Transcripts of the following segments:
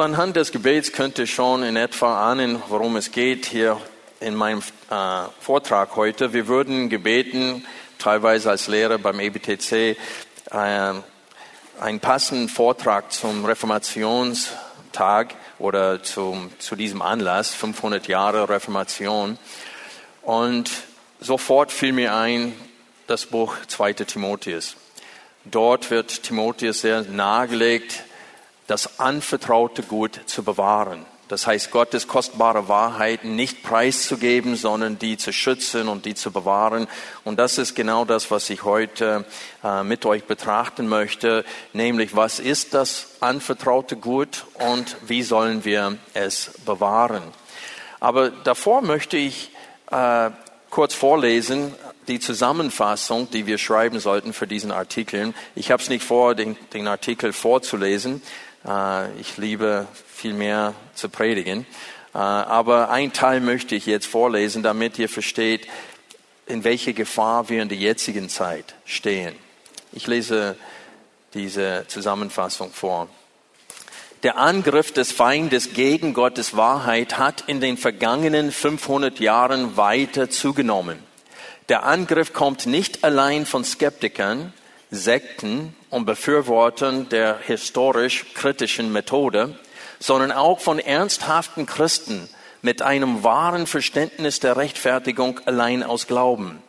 Anhand des Gebets könnt ihr schon in etwa ahnen, worum es geht hier in meinem äh, Vortrag heute. Wir würden gebeten, teilweise als Lehrer beim EBTC, äh, einen passenden Vortrag zum Reformationstag oder zum, zu diesem Anlass, 500 Jahre Reformation. Und sofort fiel mir ein, das Buch 2. Timotheus. Dort wird Timotheus sehr nahegelegt, das anvertraute Gut zu bewahren. Das heißt, Gottes kostbare Wahrheiten nicht preiszugeben, sondern die zu schützen und die zu bewahren. Und das ist genau das, was ich heute äh, mit euch betrachten möchte, nämlich was ist das anvertraute Gut und wie sollen wir es bewahren. Aber davor möchte ich äh, kurz vorlesen die Zusammenfassung, die wir schreiben sollten für diesen Artikel. Ich habe es nicht vor, den, den Artikel vorzulesen. Äh, ich liebe viel mehr zu predigen. Äh, aber ein Teil möchte ich jetzt vorlesen, damit ihr versteht, in welche Gefahr wir in der jetzigen Zeit stehen. Ich lese diese Zusammenfassung vor. Der Angriff des Feindes gegen Gottes Wahrheit hat in den vergangenen 500 Jahren weiter zugenommen. Der Angriff kommt nicht allein von Skeptikern, Sekten und Befürwortern der historisch kritischen Methode, sondern auch von ernsthaften Christen mit einem wahren Verständnis der Rechtfertigung allein aus Glauben.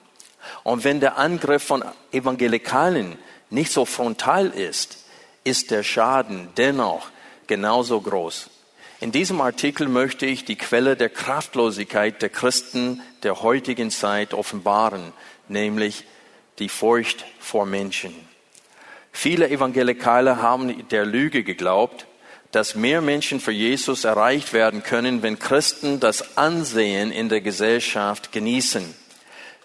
Und wenn der Angriff von Evangelikalen nicht so frontal ist, ist der Schaden dennoch genauso groß. In diesem Artikel möchte ich die Quelle der Kraftlosigkeit der Christen der heutigen Zeit offenbaren, nämlich die Furcht vor Menschen. Viele Evangelikale haben der Lüge geglaubt, dass mehr Menschen für Jesus erreicht werden können, wenn Christen das Ansehen in der Gesellschaft genießen.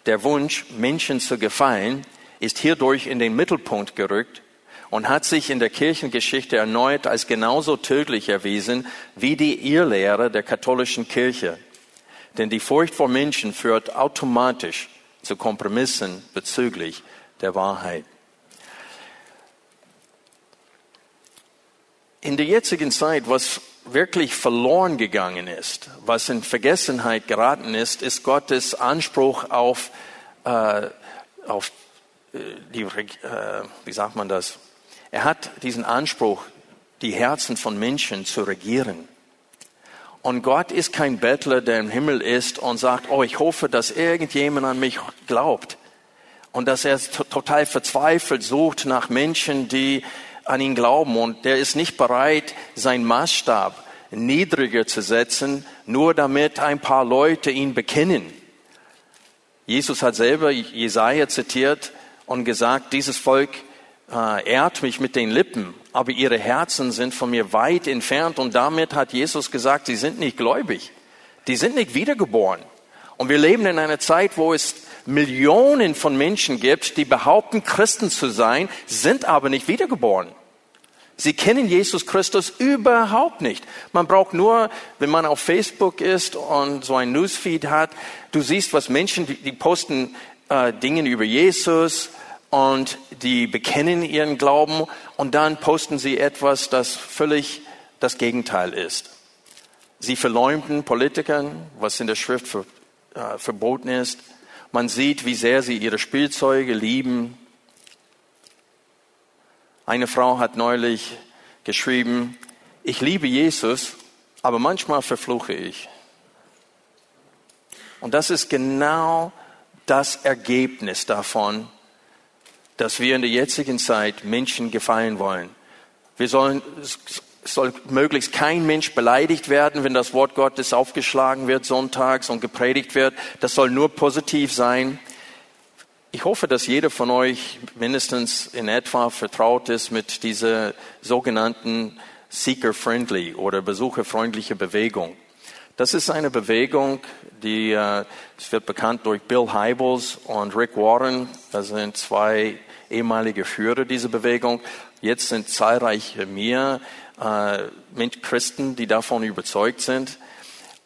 Der Wunsch, Menschen zu gefallen, ist hierdurch in den Mittelpunkt gerückt und hat sich in der Kirchengeschichte erneut als genauso tödlich erwiesen wie die Irrlehre der katholischen Kirche. Denn die Furcht vor Menschen führt automatisch zu Kompromissen bezüglich der Wahrheit. In der jetzigen Zeit, was wirklich verloren gegangen ist, was in Vergessenheit geraten ist, ist Gottes Anspruch auf, äh, auf äh, die, äh, wie sagt man das? Er hat diesen Anspruch, die Herzen von Menschen zu regieren. Und Gott ist kein Bettler, der im Himmel ist und sagt, oh, ich hoffe, dass irgendjemand an mich glaubt. Und dass er total verzweifelt sucht nach Menschen, die an ihn glauben und der ist nicht bereit, seinen Maßstab niedriger zu setzen, nur damit ein paar Leute ihn bekennen. Jesus hat selber Jesaja zitiert und gesagt, dieses Volk äh, ehrt mich mit den Lippen, aber ihre Herzen sind von mir weit entfernt und damit hat Jesus gesagt, sie sind nicht gläubig. Die sind nicht wiedergeboren. Und wir leben in einer Zeit, wo es Millionen von Menschen gibt, die behaupten, Christen zu sein, sind aber nicht wiedergeboren. Sie kennen Jesus Christus überhaupt nicht. Man braucht nur, wenn man auf Facebook ist und so ein Newsfeed hat, du siehst, was Menschen, die, posten äh, Dinge über Jesus und die bekennen ihren Glauben und dann posten sie etwas, das völlig das Gegenteil ist. Sie verleumden Politikern, was in der Schrift für, äh, verboten ist. Man sieht, wie sehr sie ihre Spielzeuge lieben. Eine Frau hat neulich geschrieben, ich liebe Jesus, aber manchmal verfluche ich. Und das ist genau das Ergebnis davon, dass wir in der jetzigen Zeit Menschen gefallen wollen. Wir sollen, soll möglichst kein Mensch beleidigt werden, wenn das Wort Gottes aufgeschlagen wird sonntags und gepredigt wird. Das soll nur positiv sein. Ich hoffe, dass jeder von euch mindestens in etwa vertraut ist mit dieser sogenannten Seeker-friendly oder besucherfreundliche Bewegung. Das ist eine Bewegung, die äh, es wird bekannt durch Bill Hybels und Rick Warren. Das sind zwei ehemalige Führer dieser Bewegung. Jetzt sind zahlreiche mehr äh, Christen, die davon überzeugt sind.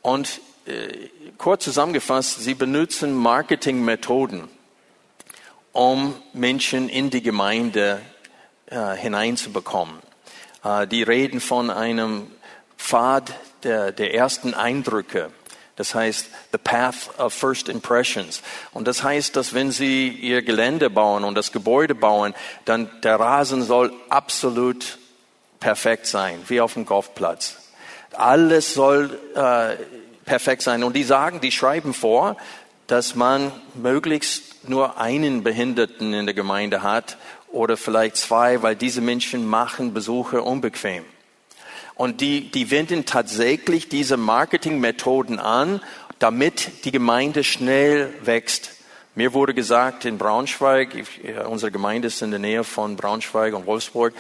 Und äh, kurz zusammengefasst, sie benutzen Marketingmethoden, um Menschen in die Gemeinde äh, hineinzubekommen. Äh, die reden von einem Pfad der, der ersten Eindrücke. Das heißt, the path of first impressions. Und das heißt, dass wenn Sie Ihr Gelände bauen und das Gebäude bauen, dann der Rasen soll absolut perfekt sein, wie auf dem Golfplatz. Alles soll äh, perfekt sein. Und die sagen, die schreiben vor, dass man möglichst nur einen Behinderten in der Gemeinde hat oder vielleicht zwei, weil diese Menschen machen Besucher unbequem. Und die, die wenden tatsächlich diese Marketingmethoden an, damit die Gemeinde schnell wächst. Mir wurde gesagt, in Braunschweig, unsere Gemeinde ist in der Nähe von Braunschweig und Wolfsburg,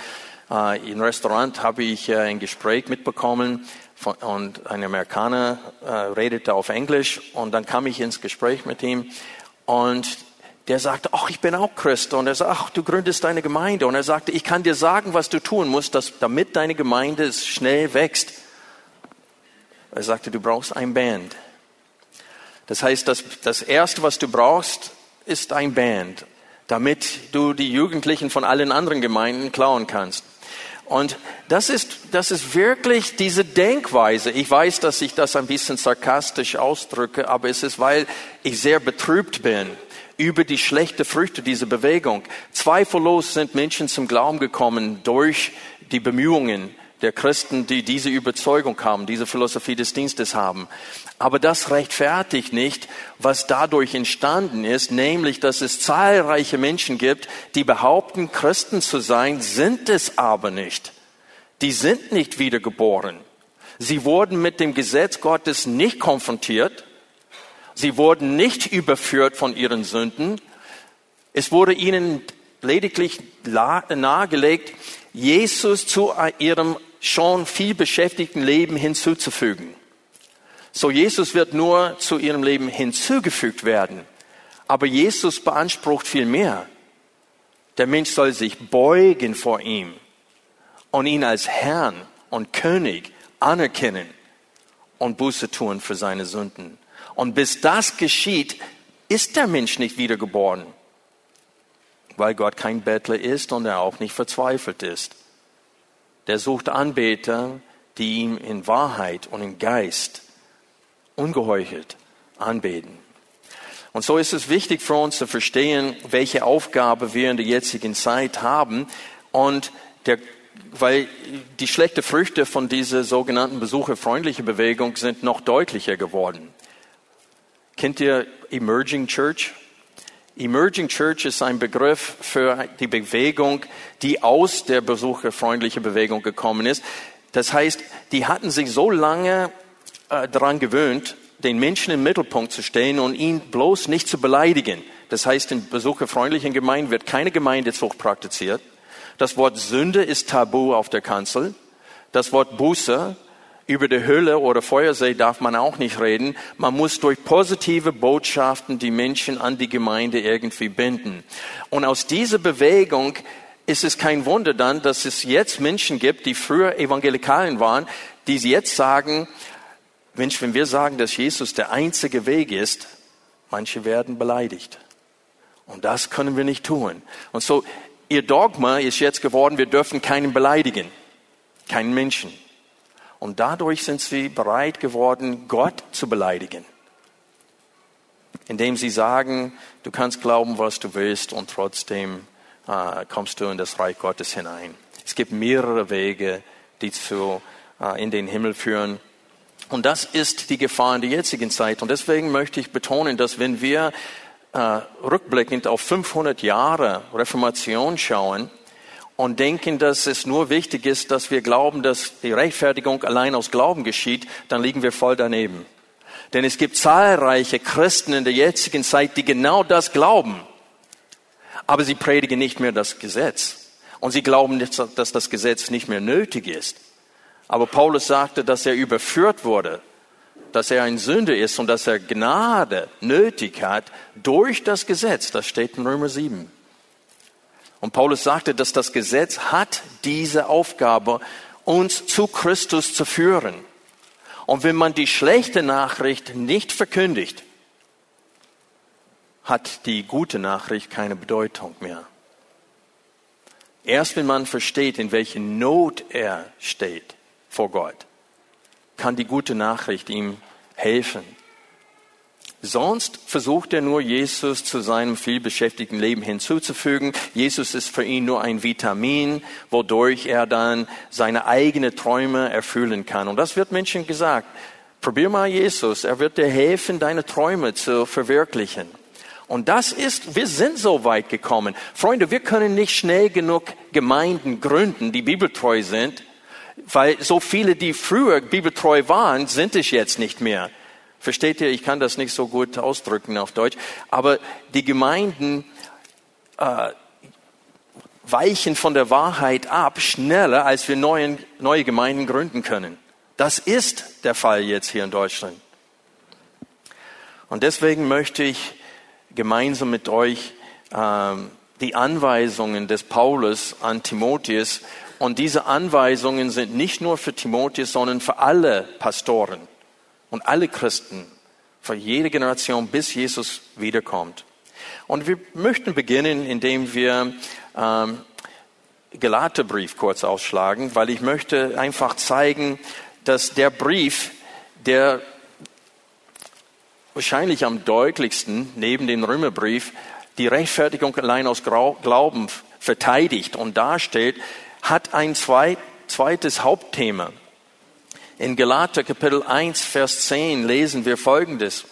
äh, im Restaurant habe ich äh, ein Gespräch mitbekommen von, und ein Amerikaner äh, redete auf Englisch und dann kam ich ins Gespräch mit ihm und der sagte, ach, ich bin auch Christ. Und er sagte, ach, du gründest deine Gemeinde. Und er sagte, ich kann dir sagen, was du tun musst, dass, damit deine Gemeinde schnell wächst. Er sagte, du brauchst ein Band. Das heißt, das, das Erste, was du brauchst, ist ein Band, damit du die Jugendlichen von allen anderen Gemeinden klauen kannst. Und das ist, das ist wirklich diese Denkweise. Ich weiß, dass ich das ein bisschen sarkastisch ausdrücke, aber es ist, weil ich sehr betrübt bin über die schlechten Früchte dieser Bewegung. Zweifellos sind Menschen zum Glauben gekommen durch die Bemühungen der Christen, die diese Überzeugung haben, diese Philosophie des Dienstes haben. Aber das rechtfertigt nicht, was dadurch entstanden ist, nämlich, dass es zahlreiche Menschen gibt, die behaupten, Christen zu sein, sind es aber nicht. Die sind nicht wiedergeboren. Sie wurden mit dem Gesetz Gottes nicht konfrontiert. Sie wurden nicht überführt von ihren Sünden. Es wurde ihnen lediglich nahegelegt, Jesus zu ihrem schon viel beschäftigten Leben hinzuzufügen. So Jesus wird nur zu ihrem Leben hinzugefügt werden. Aber Jesus beansprucht viel mehr. Der Mensch soll sich beugen vor ihm und ihn als Herrn und König anerkennen und Buße tun für seine Sünden. Und bis das geschieht, ist der Mensch nicht wiedergeboren, weil Gott kein Bettler ist und er auch nicht verzweifelt ist der sucht Anbeter, die ihm in Wahrheit und im Geist ungeheuchelt anbeten. Und so ist es wichtig für uns zu verstehen, welche Aufgabe wir in der jetzigen Zeit haben. Und der, weil die schlechten Früchte von dieser sogenannten besucherfreundlichen Bewegung sind noch deutlicher geworden. Kennt ihr Emerging Church? Emerging Church ist ein Begriff für die Bewegung, die aus der besucherfreundlichen Bewegung gekommen ist. Das heißt, die hatten sich so lange äh, daran gewöhnt, den Menschen im Mittelpunkt zu stehen und ihn bloß nicht zu beleidigen. Das heißt, in besucherfreundlichen Gemeinden wird keine Gemeindezucht praktiziert. Das Wort Sünde ist tabu auf der Kanzel. Das Wort Buße über die Hölle oder Feuersee darf man auch nicht reden. Man muss durch positive Botschaften die Menschen an die Gemeinde irgendwie binden. Und aus dieser Bewegung ist es kein Wunder dann, dass es jetzt Menschen gibt, die früher Evangelikalen waren, die jetzt sagen, Mensch, wenn wir sagen, dass Jesus der einzige Weg ist, manche werden beleidigt. Und das können wir nicht tun. Und so, ihr Dogma ist jetzt geworden, wir dürfen keinen beleidigen. Keinen Menschen. Und dadurch sind sie bereit geworden, Gott zu beleidigen. Indem sie sagen, du kannst glauben, was du willst und trotzdem äh, kommst du in das Reich Gottes hinein. Es gibt mehrere Wege, die zu, äh, in den Himmel führen. Und das ist die Gefahr in der jetzigen Zeit. Und deswegen möchte ich betonen, dass wenn wir äh, rückblickend auf 500 Jahre Reformation schauen, und denken, dass es nur wichtig ist, dass wir glauben, dass die Rechtfertigung allein aus Glauben geschieht, dann liegen wir voll daneben. Denn es gibt zahlreiche Christen in der jetzigen Zeit, die genau das glauben. Aber sie predigen nicht mehr das Gesetz. Und sie glauben, dass das Gesetz nicht mehr nötig ist. Aber Paulus sagte, dass er überführt wurde, dass er ein Sünder ist und dass er Gnade nötig hat durch das Gesetz. Das steht in Römer 7. Und Paulus sagte, dass das Gesetz hat diese Aufgabe, uns zu Christus zu führen. Und wenn man die schlechte Nachricht nicht verkündigt, hat die gute Nachricht keine Bedeutung mehr. Erst wenn man versteht, in welcher Not er steht vor Gott, kann die gute Nachricht ihm helfen. Sonst versucht er nur, Jesus zu seinem vielbeschäftigten Leben hinzuzufügen. Jesus ist für ihn nur ein Vitamin, wodurch er dann seine eigenen Träume erfüllen kann. Und das wird Menschen gesagt. Probier mal Jesus. Er wird dir helfen, deine Träume zu verwirklichen. Und das ist, wir sind so weit gekommen. Freunde, wir können nicht schnell genug Gemeinden gründen, die bibeltreu sind, weil so viele, die früher bibeltreu waren, sind es jetzt nicht mehr. Versteht ihr? Ich kann das nicht so gut ausdrücken auf Deutsch. Aber die Gemeinden äh, weichen von der Wahrheit ab schneller, als wir neuen, neue Gemeinden gründen können. Das ist der Fall jetzt hier in Deutschland. Und deswegen möchte ich gemeinsam mit euch ähm, die Anweisungen des Paulus an Timotheus. Und diese Anweisungen sind nicht nur für Timotheus, sondern für alle Pastoren und alle Christen, für jede Generation, bis Jesus wiederkommt. Und wir möchten beginnen, indem wir ähm, Galaterbrief kurz ausschlagen, weil ich möchte einfach zeigen, dass der Brief, der wahrscheinlich am deutlichsten neben dem Römerbrief die Rechtfertigung allein aus Glauben verteidigt und darstellt, hat ein zweites Hauptthema. In Galater Kapitel 1, Vers 10 lesen wir Folgendes.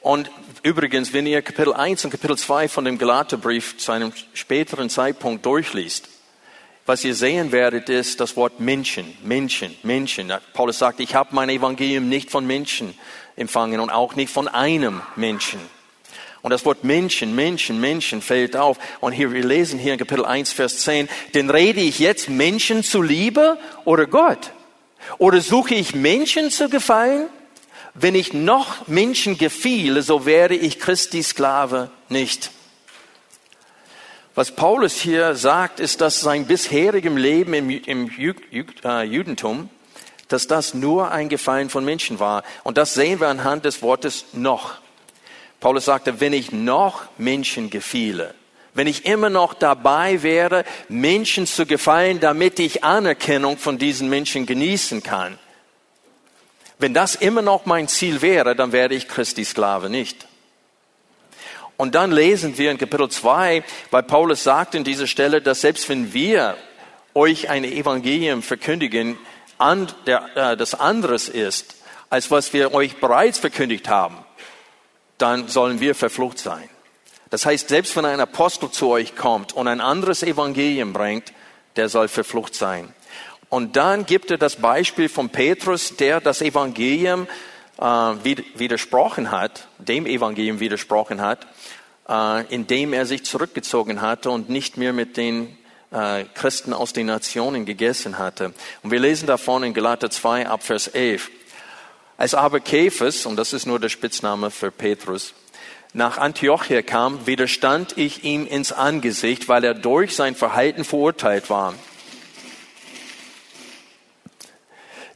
Und übrigens, wenn ihr Kapitel 1 und Kapitel 2 von dem Galaterbrief zu einem späteren Zeitpunkt durchliest, was ihr sehen werdet, ist das Wort Menschen, Menschen, Menschen. Paulus sagt, ich habe mein Evangelium nicht von Menschen empfangen und auch nicht von einem Menschen. Und das Wort Menschen, Menschen, Menschen fällt auf. Und hier, wir lesen hier in Kapitel 1, Vers 10, denn rede ich jetzt Menschen zuliebe oder Gott? Oder suche ich Menschen zu gefallen? Wenn ich noch Menschen gefiele, so werde ich Christi Sklave nicht. Was Paulus hier sagt, ist, dass sein bisherigem Leben im, im äh, Judentum dass das nur ein Gefallen von Menschen war. Und das sehen wir anhand des Wortes noch. Paulus sagte, wenn ich noch Menschen gefiele, wenn ich immer noch dabei wäre, Menschen zu gefallen, damit ich Anerkennung von diesen Menschen genießen kann, wenn das immer noch mein Ziel wäre, dann werde ich Christi Sklave nicht. Und dann lesen wir in Kapitel 2, weil Paulus sagt in dieser Stelle, dass selbst wenn wir euch ein Evangelium verkündigen, äh, das anderes ist, als was wir euch bereits verkündigt haben, dann sollen wir verflucht sein. Das heißt, selbst wenn ein Apostel zu euch kommt und ein anderes Evangelium bringt, der soll verflucht sein. Und dann gibt er das Beispiel von Petrus, der das Evangelium äh, widersprochen hat, dem Evangelium widersprochen hat, äh, indem er sich zurückgezogen hatte und nicht mehr mit den äh, Christen aus den Nationen gegessen hatte. Und wir lesen davon in Galater 2 ab Vers 11. Als aber Käfers, und das ist nur der Spitzname für Petrus, nach Antiochia kam, widerstand ich ihm ins Angesicht, weil er durch sein Verhalten verurteilt war.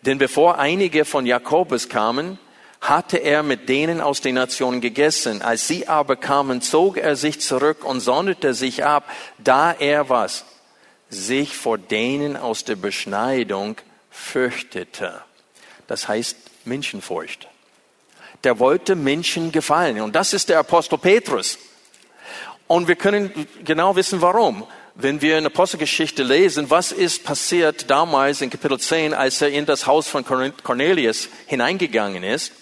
Denn bevor einige von Jakobus kamen, hatte er mit denen aus den Nationen gegessen. Als sie aber kamen, zog er sich zurück und sonderte sich ab, da er was? sich vor denen aus der Beschneidung fürchtete. Das heißt Menschenfurcht. Der wollte Menschen gefallen. Und das ist der Apostel Petrus. Und wir können genau wissen, warum. Wenn wir in Apostelgeschichte lesen, was ist passiert damals in Kapitel 10, als er in das Haus von Cornelius hineingegangen ist,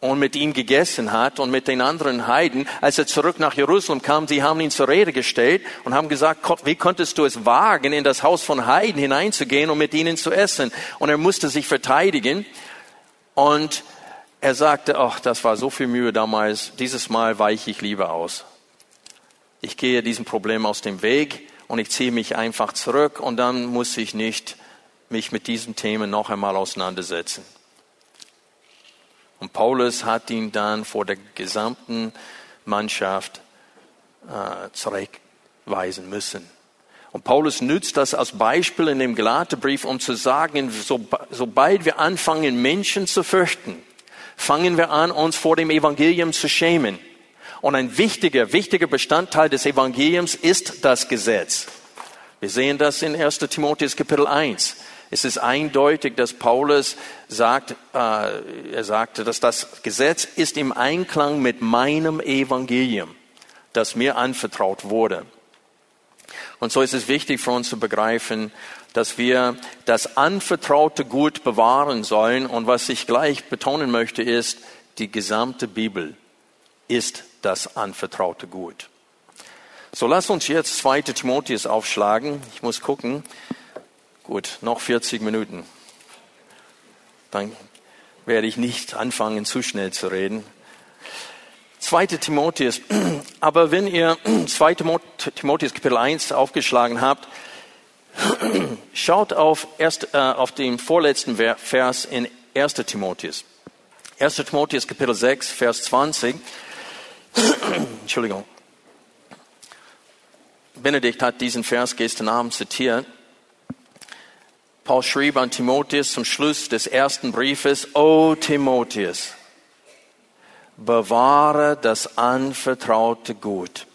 und mit ihm gegessen hat und mit den anderen Heiden. Als er zurück nach Jerusalem kam, sie haben ihn zur Rede gestellt und haben gesagt, wie konntest du es wagen, in das Haus von Heiden hineinzugehen und mit ihnen zu essen? Und er musste sich verteidigen. Und er sagte, ach, das war so viel Mühe damals, dieses Mal weiche ich lieber aus. Ich gehe diesem Problem aus dem Weg und ich ziehe mich einfach zurück und dann muss ich nicht mich mit diesem Thema noch einmal auseinandersetzen. Und Paulus hat ihn dann vor der gesamten Mannschaft äh, zurückweisen müssen. Und Paulus nützt das als Beispiel in dem Galaterbrief, um zu sagen, so, sobald wir anfangen, Menschen zu fürchten, fangen wir an, uns vor dem Evangelium zu schämen. Und ein wichtiger, wichtiger Bestandteil des Evangeliums ist das Gesetz. Wir sehen das in 1 Timotheus Kapitel 1. Es ist eindeutig, dass Paulus sagt, äh, er sagte, dass das Gesetz ist im Einklang mit meinem Evangelium, das mir anvertraut wurde. Und so ist es wichtig für uns zu begreifen, dass wir das anvertraute Gut bewahren sollen. Und was ich gleich betonen möchte, ist, die gesamte Bibel ist das anvertraute Gut. So lass uns jetzt 2. Timotheus aufschlagen. Ich muss gucken. Gut, noch 40 Minuten. Dann werde ich nicht anfangen, zu schnell zu reden. 2. Timotheus. Aber wenn ihr 2. Timotheus Kapitel 1 aufgeschlagen habt, schaut auf, erst, äh, auf den vorletzten Vers in 1. Timotheus. 1. Timotheus Kapitel 6, Vers 20. Entschuldigung. Benedikt hat diesen Vers gestern Abend zitiert. Paul schrieb an Timotheus zum Schluss des ersten Briefes, O Timotheus, bewahre das anvertraute Gut.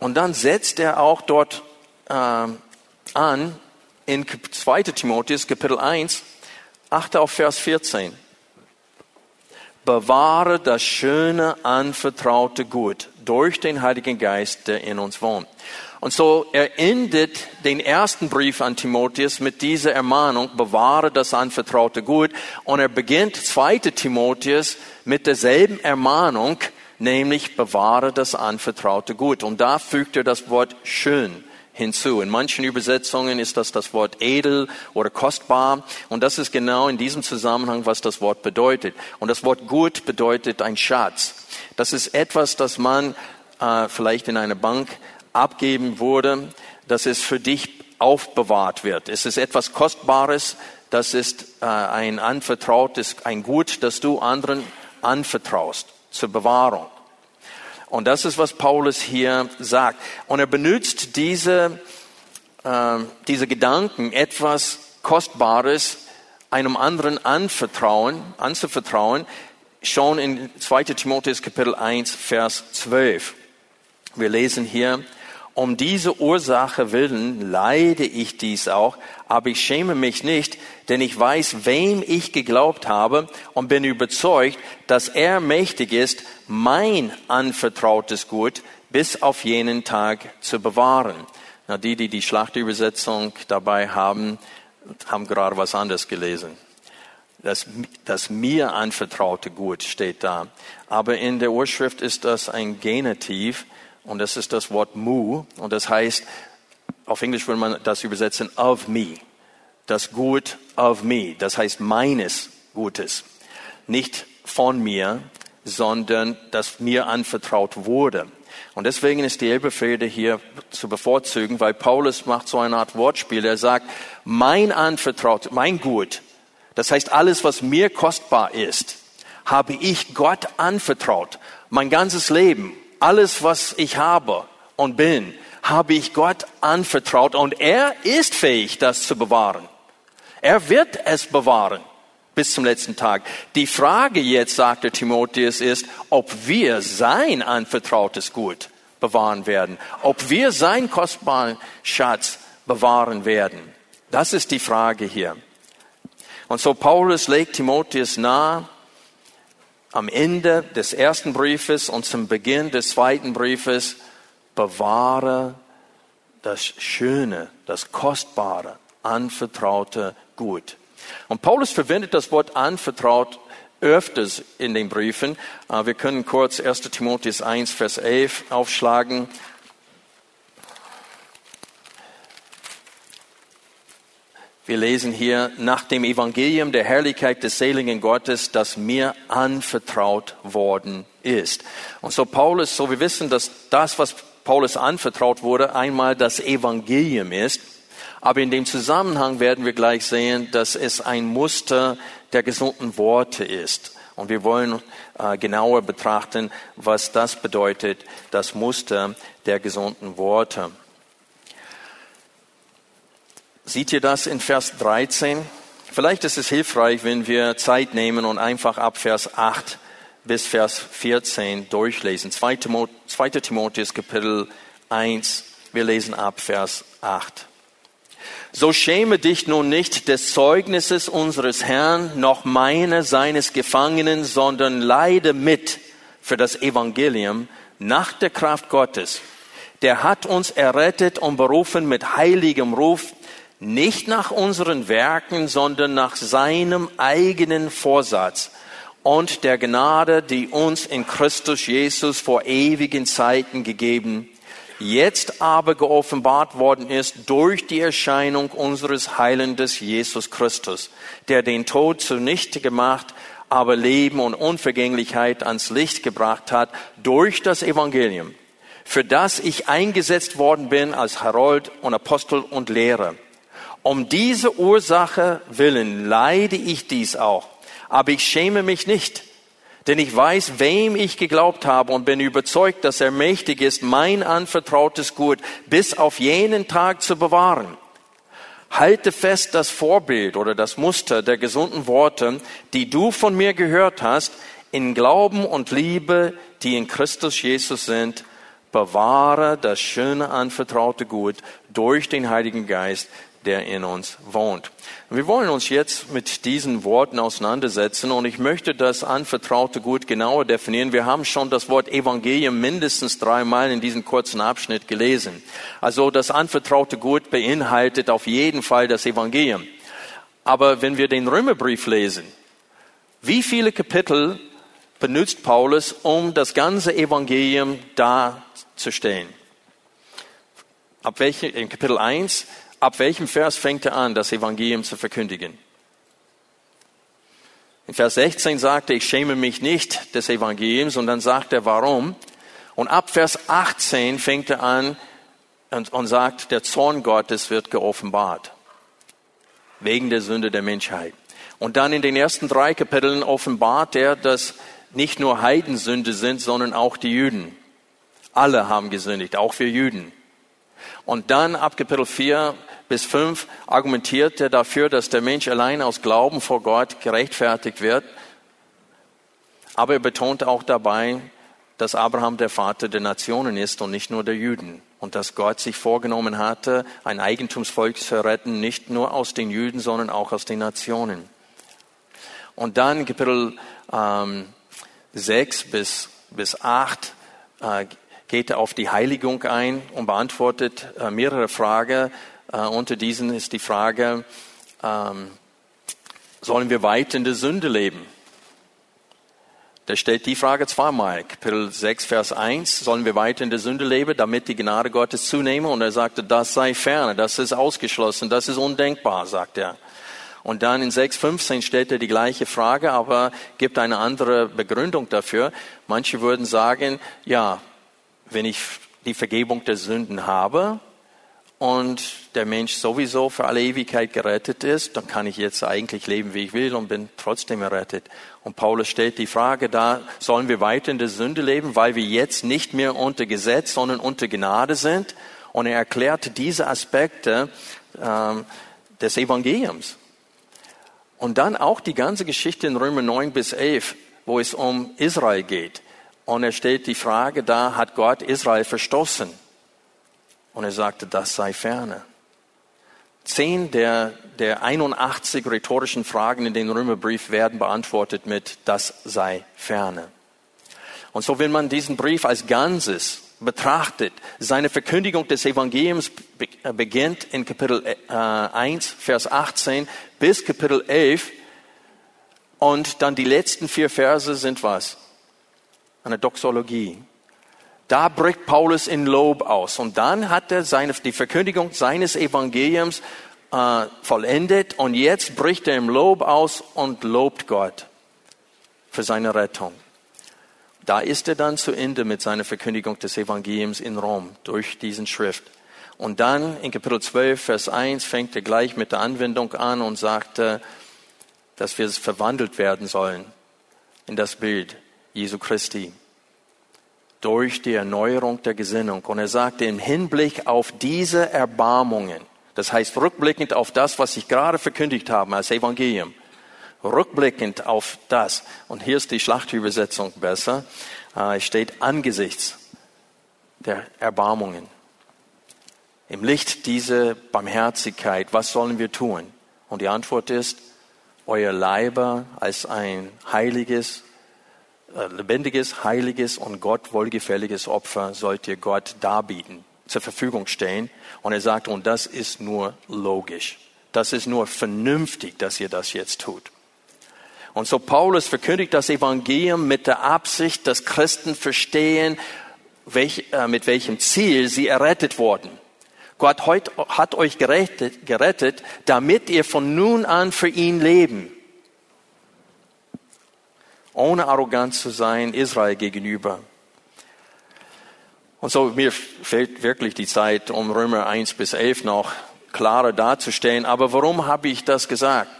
Und dann setzt er auch dort äh, an in 2 Timotheus Kapitel 1, achte auf Vers 14. Bewahre das schöne anvertraute Gut durch den Heiligen Geist, der in uns wohnt. Und so er endet den ersten Brief an Timotheus mit dieser Ermahnung, bewahre das anvertraute Gut. Und er beginnt zweite Timotheus mit derselben Ermahnung, nämlich bewahre das anvertraute Gut. Und da fügt er das Wort schön hinzu. In manchen Übersetzungen ist das das Wort edel oder kostbar. Und das ist genau in diesem Zusammenhang, was das Wort bedeutet. Und das Wort gut bedeutet ein Schatz. Das ist etwas, das man äh, vielleicht in einer Bank abgeben wurde, dass es für dich aufbewahrt wird. Es ist etwas Kostbares, das ist äh, ein anvertrautes, ein Gut, das du anderen anvertraust zur Bewahrung. Und das ist, was Paulus hier sagt. Und er benutzt diese, äh, diese Gedanken, etwas Kostbares einem anderen anvertrauen, anzuvertrauen, schon in 2 Timotheus Kapitel 1, Vers 12. Wir lesen hier, um diese Ursache willen leide ich dies auch, aber ich schäme mich nicht, denn ich weiß, wem ich geglaubt habe und bin überzeugt, dass er mächtig ist, mein anvertrautes Gut bis auf jenen Tag zu bewahren. Na, die, die die Schlachtübersetzung dabei haben, haben gerade was anderes gelesen. Das, das mir anvertraute Gut steht da. Aber in der Urschrift ist das ein Genitiv und das ist das Wort mu und das heißt, auf Englisch würde man das übersetzen of me. Das Gut of me, das heißt meines Gutes. Nicht von mir, sondern das mir anvertraut wurde. Und deswegen ist die Elberfrede hier zu bevorzugen, weil Paulus macht so eine Art Wortspiel. Er sagt, mein anvertraut, mein Gut, das heißt alles, was mir kostbar ist, habe ich Gott anvertraut. Mein ganzes Leben, alles, was ich habe und bin, habe ich Gott anvertraut und er ist fähig, das zu bewahren. Er wird es bewahren bis zum letzten Tag. Die Frage jetzt, sagte Timotheus, ist, ob wir sein anvertrautes Gut bewahren werden, ob wir sein kostbaren Schatz bewahren werden. Das ist die Frage hier. Und so Paulus legt Timotheus nahe, am Ende des ersten Briefes und zum Beginn des zweiten Briefes, bewahre das Schöne, das Kostbare, anvertraute Gut. Und Paulus verwendet das Wort anvertraut öfters in den Briefen. Äh, wir können kurz 1 Timotheus 1, Vers 11 aufschlagen. Wir lesen hier nach dem Evangelium der Herrlichkeit des seligen Gottes, das mir anvertraut worden ist. Und so Paulus, so wir wissen, dass das, was Paulus anvertraut wurde, einmal das Evangelium ist, Aber in dem Zusammenhang werden wir gleich sehen, dass es ein Muster der gesunden Worte ist. Und wir wollen äh, genauer betrachten, was das bedeutet, das Muster der gesunden Worte. Seht ihr das in Vers 13? Vielleicht ist es hilfreich, wenn wir Zeit nehmen und einfach ab Vers 8 bis Vers 14 durchlesen. 2. Timotheus Kapitel 1, wir lesen ab Vers 8. So schäme dich nun nicht des Zeugnisses unseres Herrn, noch meine seines Gefangenen, sondern leide mit für das Evangelium nach der Kraft Gottes. Der hat uns errettet und berufen mit heiligem Ruf, nicht nach unseren Werken, sondern nach seinem eigenen Vorsatz und der Gnade, die uns in Christus Jesus vor ewigen Zeiten gegeben, jetzt aber geoffenbart worden ist durch die Erscheinung unseres Heilendes Jesus Christus, der den Tod zunichte gemacht, aber Leben und Unvergänglichkeit ans Licht gebracht hat durch das Evangelium, für das ich eingesetzt worden bin als Herold und Apostel und Lehrer um diese Ursache willen leide ich dies auch. Aber ich schäme mich nicht, denn ich weiß, wem ich geglaubt habe und bin überzeugt, dass er mächtig ist, mein anvertrautes Gut bis auf jenen Tag zu bewahren. Halte fest das Vorbild oder das Muster der gesunden Worte, die du von mir gehört hast, in Glauben und Liebe, die in Christus Jesus sind. Bewahre das schöne anvertraute Gut durch den Heiligen Geist, der in uns wohnt. Wir wollen uns jetzt mit diesen Worten auseinandersetzen und ich möchte das anvertraute Gut genauer definieren. Wir haben schon das Wort Evangelium mindestens dreimal in diesem kurzen Abschnitt gelesen. Also das anvertraute Gut beinhaltet auf jeden Fall das Evangelium. Aber wenn wir den Römerbrief lesen, wie viele Kapitel benutzt Paulus, um das ganze Evangelium darzustellen? Ab welche, in Kapitel 1 Ab welchem Vers fängt er an, das Evangelium zu verkündigen? In Vers 16 sagt er, ich schäme mich nicht des Evangeliums und dann sagt er, warum. Und ab Vers 18 fängt er an und, und sagt, der Zorn Gottes wird geoffenbart. Wegen der Sünde der Menschheit. Und dann in den ersten drei Kapiteln offenbart er, dass nicht nur Heidensünde sind, sondern auch die Jüden. Alle haben gesündigt, auch wir Jüden. Und dann ab Kapitel 4 bis 5 argumentiert er dafür, dass der Mensch allein aus Glauben vor Gott gerechtfertigt wird. Aber er betont auch dabei, dass Abraham der Vater der Nationen ist und nicht nur der Juden. Und dass Gott sich vorgenommen hatte, ein Eigentumsvolk zu retten, nicht nur aus den Juden, sondern auch aus den Nationen. Und dann Kapitel ähm, 6 bis, bis 8 äh, geht er auf die Heiligung ein und beantwortet äh, mehrere Fragen, äh, unter diesen ist die Frage, ähm, sollen wir weiter in der Sünde leben? Da stellt die Frage zweimal. Kapitel 6, Vers 1, sollen wir weiter in der Sünde leben, damit die Gnade Gottes zunehme? Und er sagte, das sei ferne, das ist ausgeschlossen, das ist undenkbar, sagt er. Und dann in 6.15 stellt er die gleiche Frage, aber gibt eine andere Begründung dafür. Manche würden sagen, ja, wenn ich die Vergebung der Sünden habe, und der Mensch sowieso für alle Ewigkeit gerettet ist, dann kann ich jetzt eigentlich leben, wie ich will und bin trotzdem errettet. Und Paulus stellt die Frage da, sollen wir weiter in der Sünde leben, weil wir jetzt nicht mehr unter Gesetz, sondern unter Gnade sind? Und er erklärt diese Aspekte ähm, des Evangeliums. Und dann auch die ganze Geschichte in Römer 9 bis 11, wo es um Israel geht. Und er stellt die Frage da, hat Gott Israel verstoßen? Und er sagte, das sei ferne. Zehn der, der 81 rhetorischen Fragen in den Römerbrief werden beantwortet mit, das sei ferne. Und so, wenn man diesen Brief als Ganzes betrachtet, seine Verkündigung des Evangeliums äh, beginnt in Kapitel 1, äh, Vers 18 bis Kapitel 11 und dann die letzten vier Verse sind was? Eine Doxologie. Da bricht Paulus in Lob aus. Und dann hat er seine, die Verkündigung seines Evangeliums äh, vollendet. Und jetzt bricht er im Lob aus und lobt Gott für seine Rettung. Da ist er dann zu Ende mit seiner Verkündigung des Evangeliums in Rom durch diesen Schrift. Und dann in Kapitel 12, Vers 1 fängt er gleich mit der Anwendung an und sagt, äh, dass wir verwandelt werden sollen in das Bild Jesu Christi durch die Erneuerung der Gesinnung. Und er sagte im Hinblick auf diese Erbarmungen, das heißt rückblickend auf das, was ich gerade verkündigt habe als Evangelium, rückblickend auf das, und hier ist die Schlachtübersetzung besser, äh, steht angesichts der Erbarmungen. Im Licht dieser Barmherzigkeit, was sollen wir tun? Und die Antwort ist, euer Leiber als ein heiliges, lebendiges, heiliges und Gott wohlgefälliges Opfer sollt ihr Gott darbieten, zur Verfügung stehen. Und er sagt, und das ist nur logisch. Das ist nur vernünftig, dass ihr das jetzt tut. Und so Paulus verkündigt das Evangelium mit der Absicht, dass Christen verstehen, welch, äh, mit welchem Ziel sie errettet wurden. Gott hat euch gerettet, gerettet, damit ihr von nun an für ihn leben. Ohne arrogant zu sein Israel gegenüber. Und so mir fehlt wirklich die Zeit, um Römer 1 bis 11 noch klarer darzustellen. Aber warum habe ich das gesagt?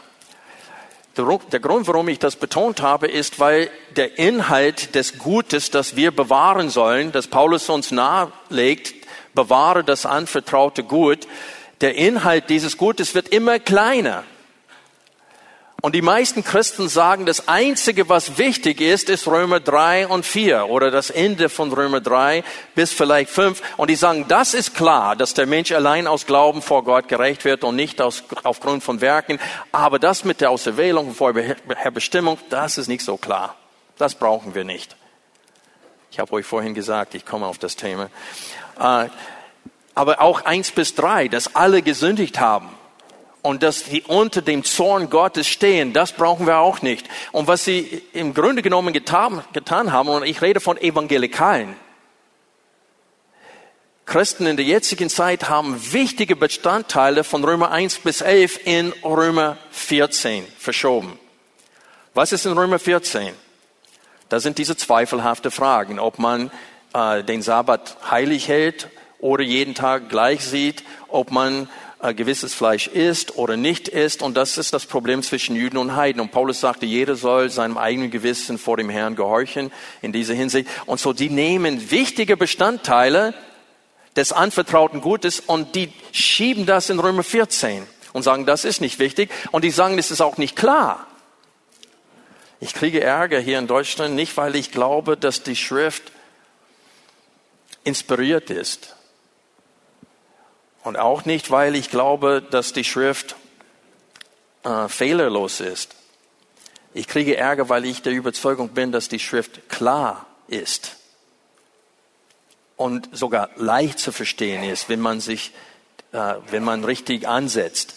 Der Grund, warum ich das betont habe, ist, weil der Inhalt des Gutes, das wir bewahren sollen, das Paulus uns nahelegt, bewahre das anvertraute Gut, der Inhalt dieses Gutes wird immer kleiner. Und die meisten Christen sagen, das Einzige, was wichtig ist, ist Römer 3 und 4 oder das Ende von Römer 3 bis vielleicht 5. Und die sagen, das ist klar, dass der Mensch allein aus Glauben vor Gott gerecht wird und nicht aus, aufgrund von Werken. Aber das mit der Auserwählung und Vorherbestimmung, das ist nicht so klar. Das brauchen wir nicht. Ich habe euch vorhin gesagt, ich komme auf das Thema. Äh, aber auch 1 bis 3, dass alle gesündigt haben und dass sie unter dem Zorn Gottes stehen, das brauchen wir auch nicht. Und was sie im Grunde genommen getan, getan haben, und ich rede von Evangelikalen, Christen in der jetzigen Zeit haben wichtige Bestandteile von Römer 1 bis 11 in Römer 14 verschoben. Was ist in Römer 14? Da sind diese zweifelhafte Fragen, ob man äh, den Sabbat heilig hält oder jeden Tag gleich sieht, ob man gewisses Fleisch isst oder nicht isst. Und das ist das Problem zwischen Juden und Heiden. Und Paulus sagte, jeder soll seinem eigenen Gewissen vor dem Herrn gehorchen in dieser Hinsicht. Und so, die nehmen wichtige Bestandteile des anvertrauten Gutes und die schieben das in Römer 14 und sagen, das ist nicht wichtig. Und die sagen, das ist auch nicht klar. Ich kriege Ärger hier in Deutschland nicht, weil ich glaube, dass die Schrift inspiriert ist, und auch nicht, weil ich glaube, dass die Schrift äh, fehlerlos ist. Ich kriege Ärger, weil ich der Überzeugung bin, dass die Schrift klar ist und sogar leicht zu verstehen ist, wenn man sich, äh, wenn man richtig ansetzt.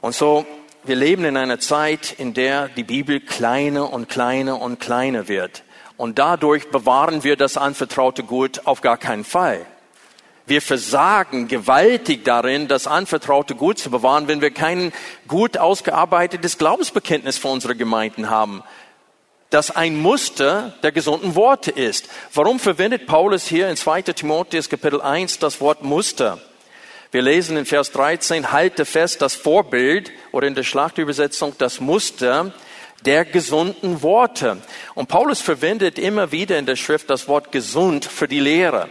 Und so, wir leben in einer Zeit, in der die Bibel kleiner und kleiner und kleiner wird. Und dadurch bewahren wir das anvertraute Gut auf gar keinen Fall. Wir versagen gewaltig darin, das anvertraute Gut zu bewahren, wenn wir kein gut ausgearbeitetes Glaubensbekenntnis für unsere Gemeinden haben, das ein Muster der gesunden Worte ist. Warum verwendet Paulus hier in 2 Timotheus Kapitel 1 das Wort Muster? Wir lesen in Vers 13, halte fest das Vorbild oder in der Schlachtübersetzung das Muster der gesunden Worte. Und Paulus verwendet immer wieder in der Schrift das Wort gesund für die Lehre.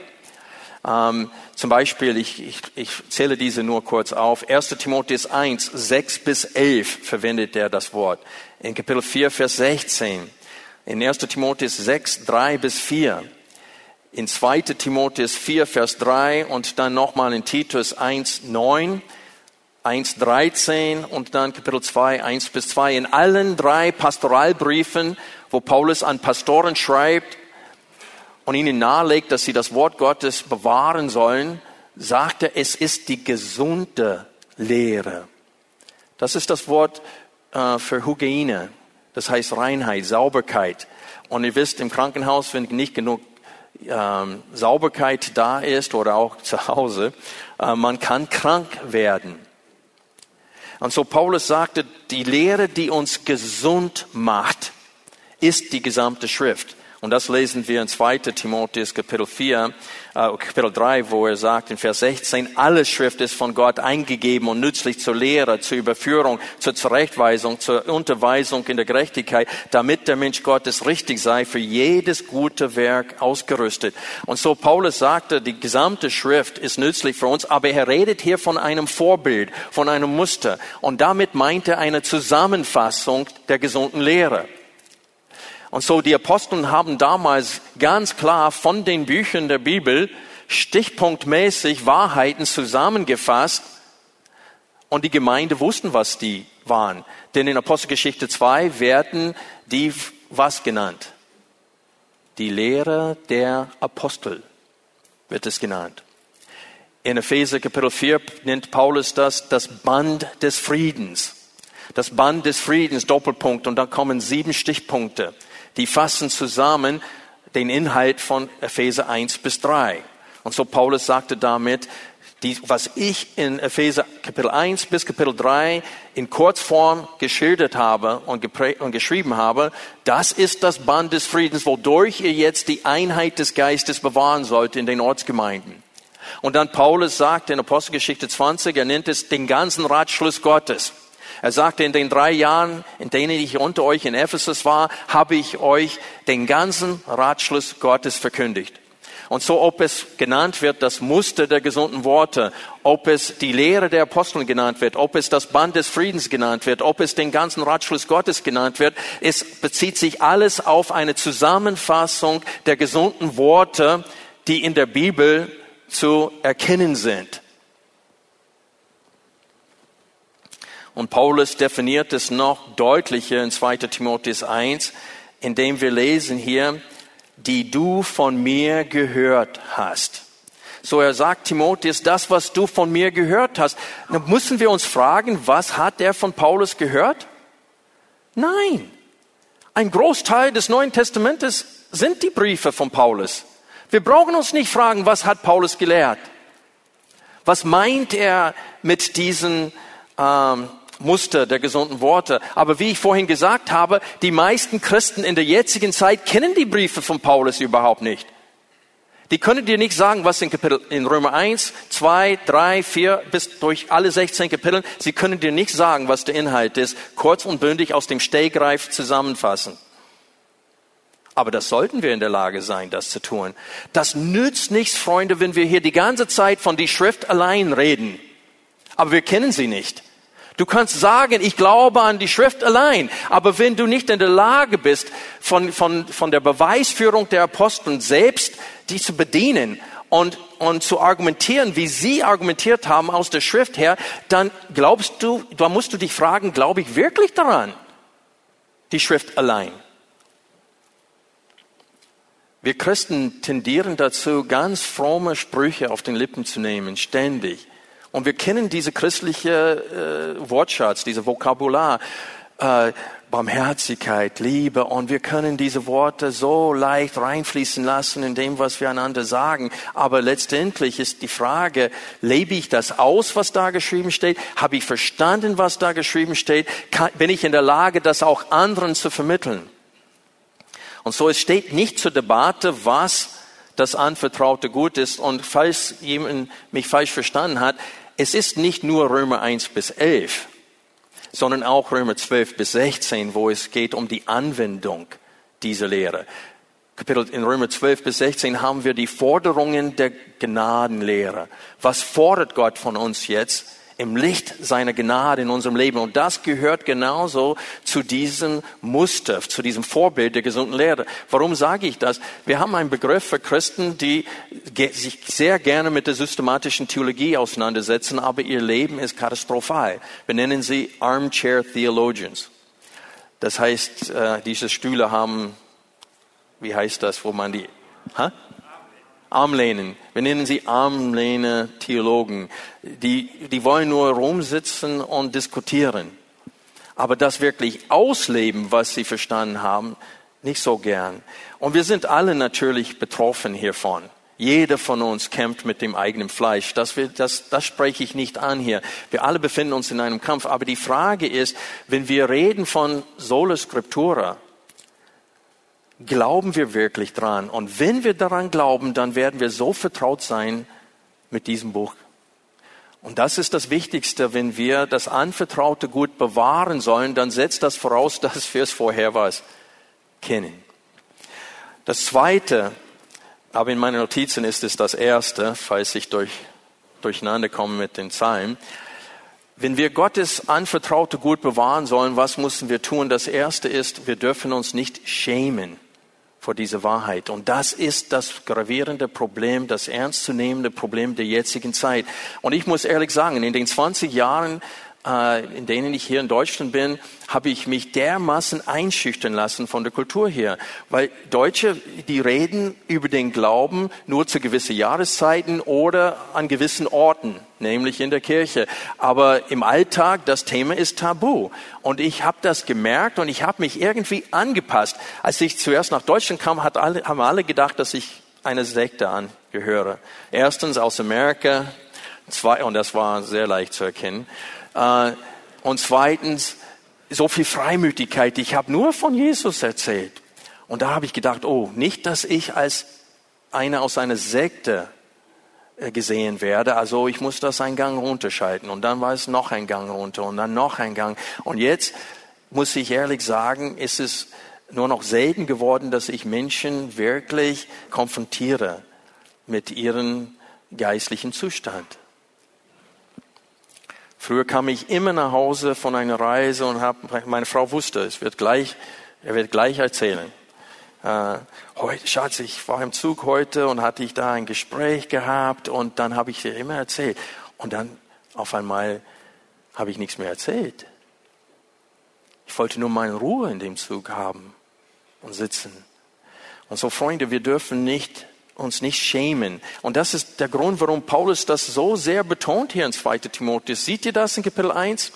Ähm, zum Beispiel, ich, ich, ich zähle diese nur kurz auf. 1. Timotheus 1, 6 bis 11 verwendet er das Wort. In Kapitel 4, Vers 16. In 1. Timotheus 6, 3 bis 4. In 2. Timotheus 4, Vers 3 und dann nochmal in Titus 1, 9. 1, 13 und dann Kapitel 2, 1 bis 2. In allen drei Pastoralbriefen, wo Paulus an Pastoren schreibt, und ihnen nahelegt, dass sie das Wort Gottes bewahren sollen, sagt er, es ist die gesunde Lehre. Das ist das Wort äh, für Hygiene. Das heißt Reinheit, Sauberkeit. Und ihr wisst, im Krankenhaus, wenn nicht genug ähm, Sauberkeit da ist oder auch zu Hause, äh, man kann krank werden. Und so Paulus sagte, die Lehre, die uns gesund macht, ist die gesamte Schrift. Und das lesen wir in 2 Timotheus Kapitel 4, äh, Kapitel 3, wo er sagt in Vers 16, alle Schrift ist von Gott eingegeben und nützlich zur Lehre, zur Überführung, zur Zurechtweisung, zur Unterweisung in der Gerechtigkeit, damit der Mensch Gottes richtig sei, für jedes gute Werk ausgerüstet. Und so Paulus sagte, die gesamte Schrift ist nützlich für uns, aber er redet hier von einem Vorbild, von einem Muster. Und damit meint er eine Zusammenfassung der gesunden Lehre. Und so die Aposteln haben damals ganz klar von den Büchern der Bibel stichpunktmäßig Wahrheiten zusammengefasst und die Gemeinde wussten, was die waren. Denn in Apostelgeschichte 2 werden die was genannt? Die Lehre der Apostel wird es genannt. In Epheser Kapitel 4 nennt Paulus das das Band des Friedens. Das Band des Friedens, Doppelpunkt, und da kommen sieben Stichpunkte die fassen zusammen den Inhalt von Epheser 1 bis 3. Und so Paulus sagte damit, die, was ich in Epheser Kapitel 1 bis Kapitel 3 in Kurzform geschildert habe und, und, geschrieben habe, das ist das Band des Friedens, wodurch ihr jetzt die Einheit des Geistes bewahren sollt in den Ortsgemeinden. Und dann Paulus sagt in Apostelgeschichte 20, er nennt es den ganzen Ratschluss Gottes. Er sagte, in den drei Jahren, in denen ich unter euch in Ephesus war, habe ich euch den ganzen Ratschluss Gottes verkündigt. Und so, ob es genannt wird, das Muster der gesunden Worte, ob es die Lehre der Apostel genannt wird, ob es das Band des Friedens genannt wird, ob es den ganzen Ratschluss Gottes genannt wird, es bezieht sich alles auf eine Zusammenfassung der gesunden Worte, die in der Bibel zu erkennen sind. Und Paulus definiert es noch deutlicher in 2 Timotheus 1, indem wir lesen hier, die du von mir gehört hast. So er sagt Timotheus, das, was du von mir gehört hast. Dann müssen wir uns fragen, was hat er von Paulus gehört? Nein. Ein Großteil des Neuen Testamentes sind die Briefe von Paulus. Wir brauchen uns nicht fragen, was hat Paulus gelehrt? Was meint er mit diesen ähm, Muster der gesunden Worte. Aber wie ich vorhin gesagt habe, die meisten Christen in der jetzigen Zeit kennen die Briefe von Paulus überhaupt nicht. Die können dir nicht sagen, was in Kapitel, in Römer 1, 2, 3, 4 bis durch alle 16 Kapitel, sie können dir nicht sagen, was der Inhalt ist, kurz und bündig aus dem Stehgreif zusammenfassen. Aber das sollten wir in der Lage sein, das zu tun. Das nützt nichts, Freunde, wenn wir hier die ganze Zeit von die Schrift allein reden. Aber wir kennen sie nicht. Du kannst sagen, ich glaube an die Schrift allein, aber wenn du nicht in der Lage bist, von, von, von der Beweisführung der Aposteln selbst die zu bedienen und, und zu argumentieren, wie sie argumentiert haben aus der Schrift her, dann glaubst du, da musst du dich fragen, glaube ich wirklich daran? Die Schrift allein. Wir Christen tendieren dazu, ganz fromme Sprüche auf den Lippen zu nehmen, ständig. Und wir kennen diese christliche äh, Wortschatz, diese Vokabular, äh, Barmherzigkeit, Liebe. Und wir können diese Worte so leicht reinfließen lassen in dem, was wir einander sagen. Aber letztendlich ist die Frage, lebe ich das aus, was da geschrieben steht? Habe ich verstanden, was da geschrieben steht? Kann, bin ich in der Lage, das auch anderen zu vermitteln? Und so, es steht nicht zur Debatte, was das anvertraute Gut ist. Und falls jemand mich falsch verstanden hat, es ist nicht nur Römer 1 bis 11, sondern auch Römer 12 bis 16, wo es geht um die Anwendung dieser Lehre. Kapitel in Römer 12 bis 16 haben wir die Forderungen der Gnadenlehre. Was fordert Gott von uns jetzt? Im Licht seiner Gnade in unserem Leben. Und das gehört genauso zu diesem Muster, zu diesem Vorbild der gesunden Lehre. Warum sage ich das? Wir haben einen Begriff für Christen, die sich sehr gerne mit der systematischen Theologie auseinandersetzen, aber ihr Leben ist katastrophal. Wir nennen sie Armchair Theologians. Das heißt, äh, diese Stühle haben, wie heißt das, wo man die, ha? Armlehnen. Wir nennen sie Armlehne Theologen. Die, die wollen nur rumsitzen und diskutieren. Aber das wirklich ausleben, was sie verstanden haben, nicht so gern. Und wir sind alle natürlich betroffen hiervon. Jeder von uns kämpft mit dem eigenen Fleisch. Das, wir, das, das spreche ich nicht an hier. Wir alle befinden uns in einem Kampf. Aber die Frage ist, wenn wir reden von Sola Scriptura, glauben wir wirklich dran? Und wenn wir daran glauben, dann werden wir so vertraut sein mit diesem Buch. Und das ist das Wichtigste, wenn wir das Anvertraute gut bewahren sollen, dann setzt das voraus, dass wir es vorher was kennen. Das Zweite, aber in meinen Notizen ist es das Erste, falls ich durch, durcheinander komme mit den Zahlen. Wenn wir Gottes Anvertraute gut bewahren sollen, was müssen wir tun? Das Erste ist, wir dürfen uns nicht schämen vor dieser Wahrheit. Und das ist das gravierende Problem, das ernstzunehmende Problem der jetzigen Zeit. Und ich muss ehrlich sagen, in den 20 Jahren in denen ich hier in Deutschland bin, habe ich mich dermaßen einschüchtern lassen von der Kultur hier. Weil Deutsche, die reden über den Glauben nur zu gewissen Jahreszeiten oder an gewissen Orten, nämlich in der Kirche. Aber im Alltag, das Thema ist tabu. Und ich habe das gemerkt und ich habe mich irgendwie angepasst. Als ich zuerst nach Deutschland kam, alle, haben alle gedacht, dass ich einer Sekte angehöre. Erstens aus Amerika, zwei, und das war sehr leicht zu erkennen. Äh, und zweitens, so viel Freimütigkeit. Ich habe nur von Jesus erzählt. Und da habe ich gedacht, oh, nicht, dass ich als einer aus einer Sekte äh, gesehen werde. Also ich muss das einen Gang runterschalten. Und dann war es noch ein Gang runter und dann noch ein Gang. Und jetzt muss ich ehrlich sagen, ist es nur noch selten geworden, dass ich Menschen wirklich konfrontiere mit ihrem geistlichen Zustand. Früher kam ich immer nach Hause von einer Reise und hab, meine Frau wusste, es wird gleich, er wird gleich erzählen. Äh, heute, Schatz, ich war im Zug heute und hatte ich da ein Gespräch gehabt und dann habe ich dir immer erzählt. Und dann auf einmal habe ich nichts mehr erzählt. Ich wollte nur meine Ruhe in dem Zug haben und sitzen. Und so, Freunde, wir dürfen nicht uns nicht schämen. Und das ist der Grund, warum Paulus das so sehr betont hier in 2. Timotheus. Seht ihr das in Kapitel 1?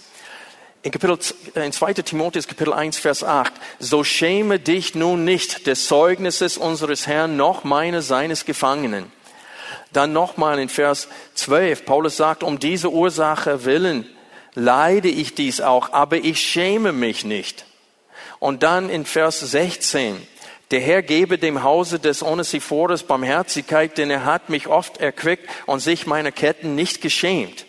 In, Kapitel, in 2. Timotheus Kapitel 1, Vers 8. So schäme dich nun nicht des Zeugnisses unseres Herrn, noch meine seines Gefangenen. Dann nochmal in Vers 12. Paulus sagt, um diese Ursache willen leide ich dies auch, aber ich schäme mich nicht. Und dann in Vers 16. Der Herr gebe dem Hause des Onesiphorus Barmherzigkeit, denn er hat mich oft erquickt und sich meiner Ketten nicht geschämt.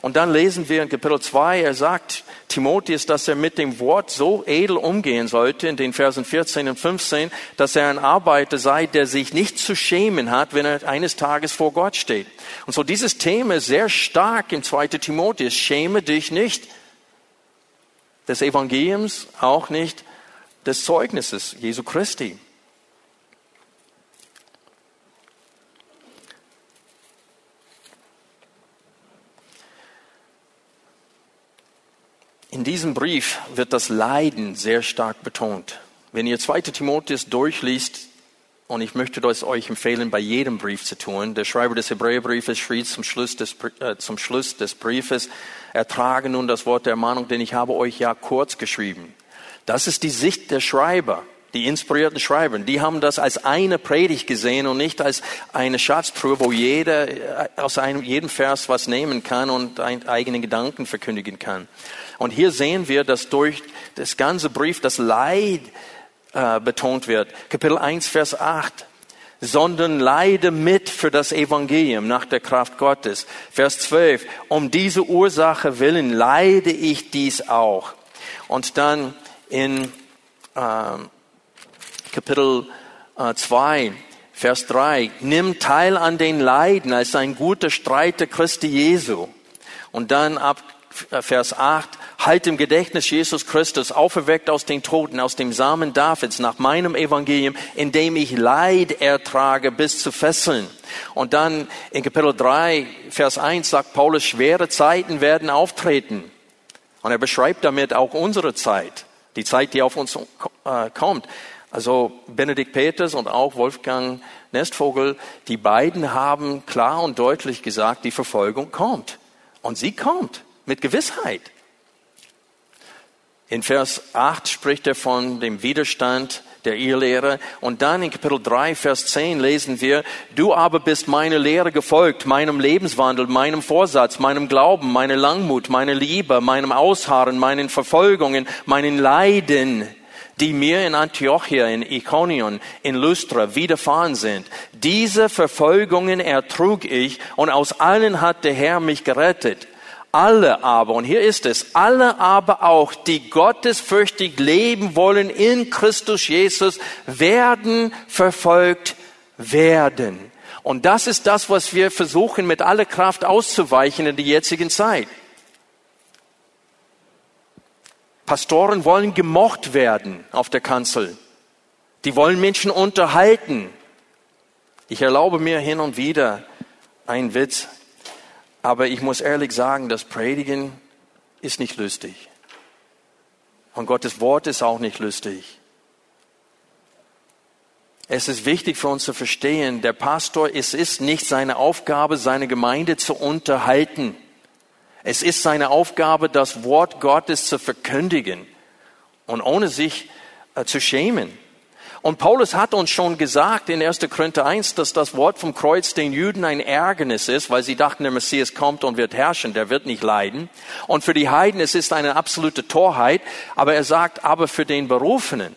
Und dann lesen wir in Kapitel 2, er sagt Timotheus, dass er mit dem Wort so edel umgehen sollte, in den Versen 14 und 15, dass er ein Arbeiter sei, der sich nicht zu schämen hat, wenn er eines Tages vor Gott steht. Und so dieses Thema ist sehr stark im 2. Timotheus. Schäme dich nicht des Evangeliums, auch nicht des Zeugnisses Jesu Christi. In diesem Brief wird das Leiden sehr stark betont. Wenn ihr 2. Timotheus durchliest, und ich möchte das euch empfehlen, bei jedem Brief zu tun. Der Schreiber des Hebräerbriefes schrieb zum Schluss des, äh, zum Schluss des Briefes, ertrage nun das Wort der Ermahnung, denn ich habe euch ja kurz geschrieben. Das ist die Sicht der Schreiber, die inspirierten Schreiber. Die haben das als eine Predigt gesehen und nicht als eine Schatztruhe, wo jeder äh, aus einem, jedem Vers was nehmen kann und eigene Gedanken verkündigen kann. Und hier sehen wir, dass durch das ganze Brief das Leid äh, betont wird. Kapitel 1, Vers 8 sondern leide mit für das Evangelium nach der Kraft Gottes. Vers 12, um diese Ursache willen leide ich dies auch. Und dann in äh, Kapitel äh, 2, Vers 3, nimm teil an den Leiden als ein guter Streiter Christi Jesu. Und dann ab äh, Vers 8, halt im Gedächtnis Jesus Christus, auferweckt aus den Toten, aus dem Samen Davids, nach meinem Evangelium, in dem ich Leid ertrage bis zu Fesseln. Und dann in Kapitel 3, Vers 1 sagt Paulus, schwere Zeiten werden auftreten. Und er beschreibt damit auch unsere Zeit die Zeit, die auf uns äh, kommt. Also Benedikt Peters und auch Wolfgang Nestvogel, die beiden haben klar und deutlich gesagt, die Verfolgung kommt. Und sie kommt mit Gewissheit. In Vers 8 spricht er von dem Widerstand der Irrlehre. Und dann in Kapitel 3, Vers 10 lesen wir, du aber bist meine Lehre gefolgt, meinem Lebenswandel, meinem Vorsatz, meinem Glauben, meiner Langmut, meiner Liebe, meinem Ausharren, meinen Verfolgungen, meinen Leiden, die mir in Antiochia, in Iconion, in Lystra widerfahren sind. Diese Verfolgungen ertrug ich und aus allen hat der Herr mich gerettet. Alle aber, und hier ist es, alle aber auch, die gottesfürchtig leben wollen in Christus Jesus, werden verfolgt werden. Und das ist das, was wir versuchen mit aller Kraft auszuweichen in der jetzigen Zeit. Pastoren wollen gemocht werden auf der Kanzel. Die wollen Menschen unterhalten. Ich erlaube mir hin und wieder einen Witz, aber ich muss ehrlich sagen, das Predigen ist nicht lustig. Und Gottes Wort ist auch nicht lustig. Es ist wichtig für uns zu verstehen, der Pastor, es ist nicht seine Aufgabe, seine Gemeinde zu unterhalten. Es ist seine Aufgabe, das Wort Gottes zu verkündigen und ohne sich äh, zu schämen. Und Paulus hat uns schon gesagt in 1. Korinther 1, dass das Wort vom Kreuz den Juden ein Ärgernis ist, weil sie dachten, der Messias kommt und wird herrschen, der wird nicht leiden. Und für die Heiden es ist eine absolute Torheit, aber er sagt, aber für den Berufenen.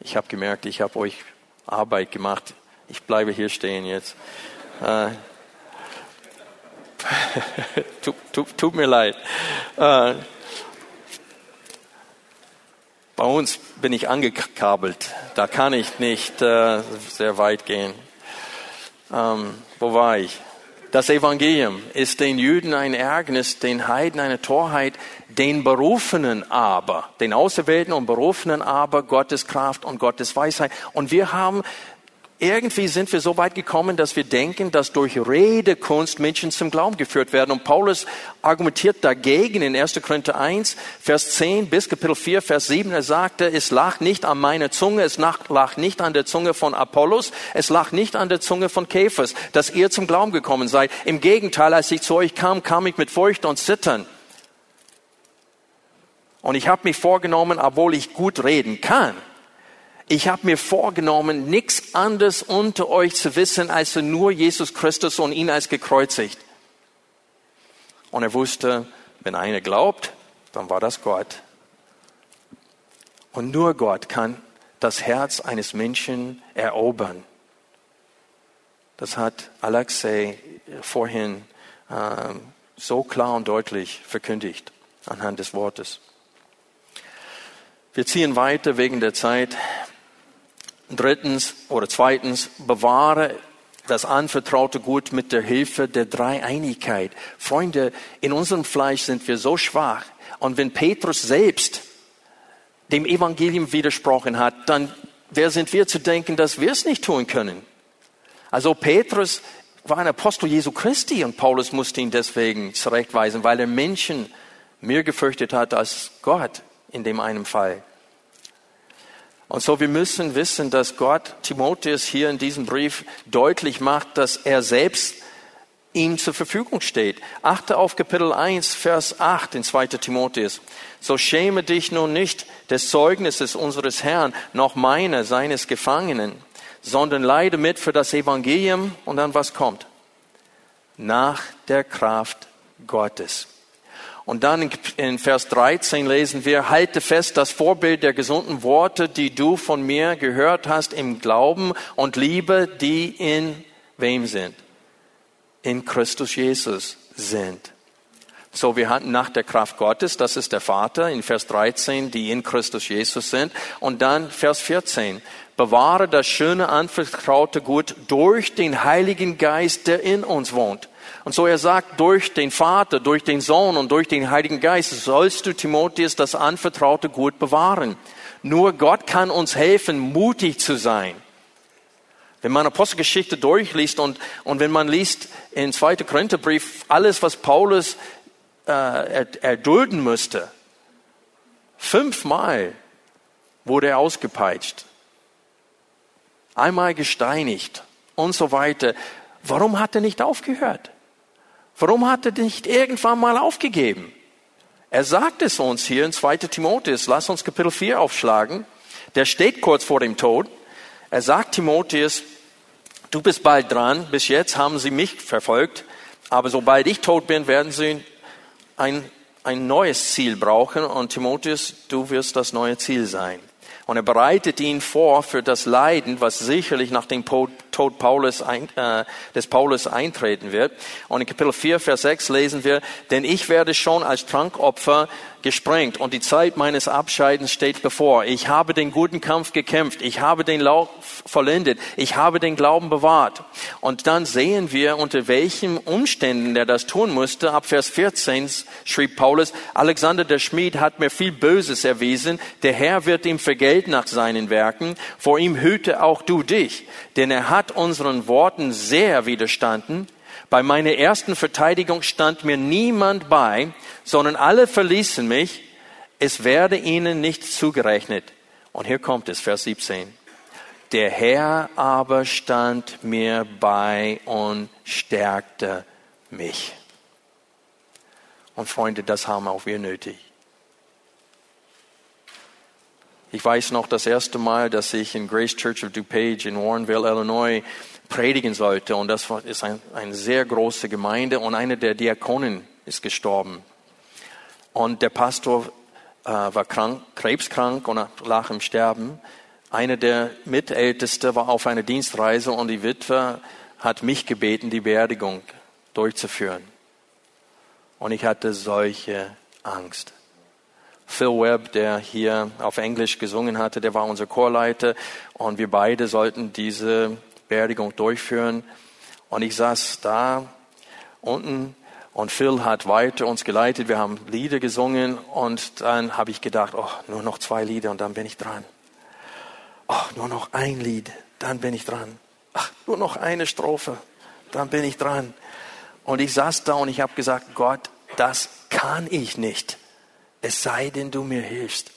Ich habe gemerkt, ich habe euch Arbeit gemacht. Ich bleibe hier stehen jetzt. Äh, tut, tut, tut, mir leid. Äh, bei uns bin ich angekabelt. Da kann ich nicht äh, sehr weit gehen. Ähm, wo war ich? Das Evangelium ist den Juden ein Ärgernis, den Heiden eine Torheit, den Berufenen aber, den Auserwählten und Berufenen aber Gottes Kraft und Gottes Weisheit. Und wir haben irgendwie sind wir so weit gekommen, dass wir denken, dass durch Redekunst Menschen zum Glauben geführt werden. Und Paulus argumentiert dagegen in 1. Korinther 1, Vers 10 bis Kapitel 4, Vers 7. Er sagte, es lag nicht an meiner Zunge, es lag nicht an der Zunge von Apollos, es lag nicht an der Zunge von Käfers, dass ihr zum Glauben gekommen seid. Im Gegenteil, als ich zu euch kam, kam ich mit Furcht und Zittern. Und ich habe mich vorgenommen, obwohl ich gut reden kann, ich habe mir vorgenommen, nichts anderes unter euch zu wissen, als nur Jesus Christus und ihn als gekreuzigt. Und er wusste, wenn einer glaubt, dann war das Gott. Und nur Gott kann das Herz eines Menschen erobern. Das hat Alexei vorhin äh, so klar und deutlich verkündigt anhand des Wortes. Wir ziehen weiter wegen der Zeit. Drittens oder zweitens, bewahre das anvertraute Gut mit der Hilfe der Dreieinigkeit. Freunde, in unserem Fleisch sind wir so schwach. Und wenn Petrus selbst dem Evangelium widersprochen hat, dann wer sind wir zu denken, dass wir es nicht tun können? Also Petrus war ein Apostel Jesu Christi und Paulus musste ihn deswegen zurechtweisen, weil er Menschen mehr gefürchtet hat als Gott in dem einen Fall. Und so, wir müssen wissen, dass Gott Timotheus hier in diesem Brief deutlich macht, dass er selbst ihm zur Verfügung steht. Achte auf Kapitel 1, Vers 8 in 2. Timotheus. So schäme dich nun nicht des Zeugnisses unseres Herrn, noch meiner, seines Gefangenen, sondern leide mit für das Evangelium und dann was kommt? Nach der Kraft Gottes. Und dann in Vers 13 lesen wir, halte fest das Vorbild der gesunden Worte, die du von mir gehört hast im Glauben und Liebe, die in wem sind? In Christus Jesus sind. So, wir hatten nach der Kraft Gottes, das ist der Vater, in Vers 13, die in Christus Jesus sind. Und dann Vers 14, bewahre das schöne, anvertraute Gut durch den Heiligen Geist, der in uns wohnt. Und so er sagt, durch den Vater, durch den Sohn und durch den Heiligen Geist sollst du Timotheus das anvertraute Gut bewahren. Nur Gott kann uns helfen, mutig zu sein. Wenn man Apostelgeschichte durchliest und, und wenn man liest in 2. Korintherbrief alles, was Paulus äh, erdulden musste, fünfmal wurde er ausgepeitscht, einmal gesteinigt und so weiter. Warum hat er nicht aufgehört? Warum hat er nicht irgendwann mal aufgegeben? Er sagt es uns hier in 2 Timotheus. Lass uns Kapitel 4 aufschlagen. Der steht kurz vor dem Tod. Er sagt Timotheus, du bist bald dran. Bis jetzt haben sie mich verfolgt. Aber sobald ich tot bin, werden sie ein, ein neues Ziel brauchen. Und Timotheus, du wirst das neue Ziel sein. Und er bereitet ihn vor für das Leiden, was sicherlich nach dem Tod Paulus ein, äh, des Paulus eintreten wird. Und in Kapitel 4, Vers 6 lesen wir, denn ich werde schon als Trankopfer gesprengt und die Zeit meines Abscheidens steht bevor. Ich habe den guten Kampf gekämpft. Ich habe den Lauf vollendet. Ich habe den Glauben bewahrt. Und dann sehen wir, unter welchen Umständen er das tun musste. Ab Vers 14 schrieb Paulus, Alexander der Schmied hat mir viel Böses erwiesen. Der Herr wird ihm vergelten nach seinen Werken. Vor ihm hüte auch du dich. Denn er hat unseren Worten sehr widerstanden. Bei meiner ersten Verteidigung stand mir niemand bei, sondern alle verließen mich. Es werde ihnen nicht zugerechnet. Und hier kommt es, Vers 17. Der Herr aber stand mir bei und stärkte mich. Und Freunde, das haben auch wir nötig. Ich weiß noch das erste Mal, dass ich in Grace Church of DuPage in Warrenville, Illinois, predigen sollte. Und das ist ein, eine sehr große Gemeinde und eine der Diakonen ist gestorben. Und der Pastor äh, war krank, krebskrank und lag im Sterben. Einer der Mitälteste war auf einer Dienstreise und die Witwe hat mich gebeten, die Beerdigung durchzuführen. Und ich hatte solche Angst. Phil Webb, der hier auf Englisch gesungen hatte, der war unser Chorleiter und wir beide sollten diese Beerdigung durchführen. Und ich saß da unten und Phil hat weiter uns geleitet. Wir haben Lieder gesungen und dann habe ich gedacht, oh, nur noch zwei Lieder und dann bin ich dran. Oh, nur noch ein Lied, dann bin ich dran. Ach, nur noch eine Strophe, dann bin ich dran. Und ich saß da und ich habe gesagt, Gott, das kann ich nicht, es sei denn, du mir hilfst.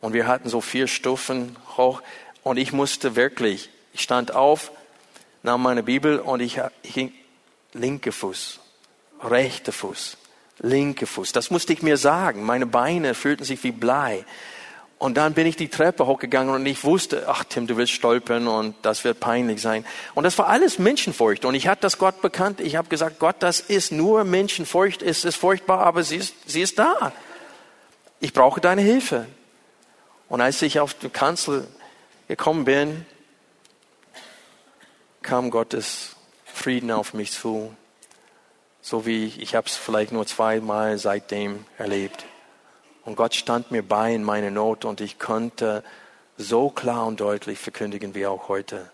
Und wir hatten so vier Stufen hoch und ich musste wirklich ich stand auf, nahm meine Bibel und ich, ich ging linke Fuß, rechter Fuß, linke Fuß. Das musste ich mir sagen. Meine Beine fühlten sich wie Blei. Und dann bin ich die Treppe hochgegangen und ich wusste, ach Tim, du willst stolpern und das wird peinlich sein. Und das war alles Menschenfurcht. Und ich hatte das Gott bekannt. Ich habe gesagt, Gott, das ist nur Menschenfurcht. Es ist furchtbar, aber sie ist, sie ist da. Ich brauche deine Hilfe. Und als ich auf die Kanzel gekommen bin, kam Gottes Frieden auf mich zu, so wie ich habe es vielleicht nur zweimal seitdem erlebt. Und Gott stand mir bei in meiner Not und ich konnte so klar und deutlich verkündigen wie auch heute.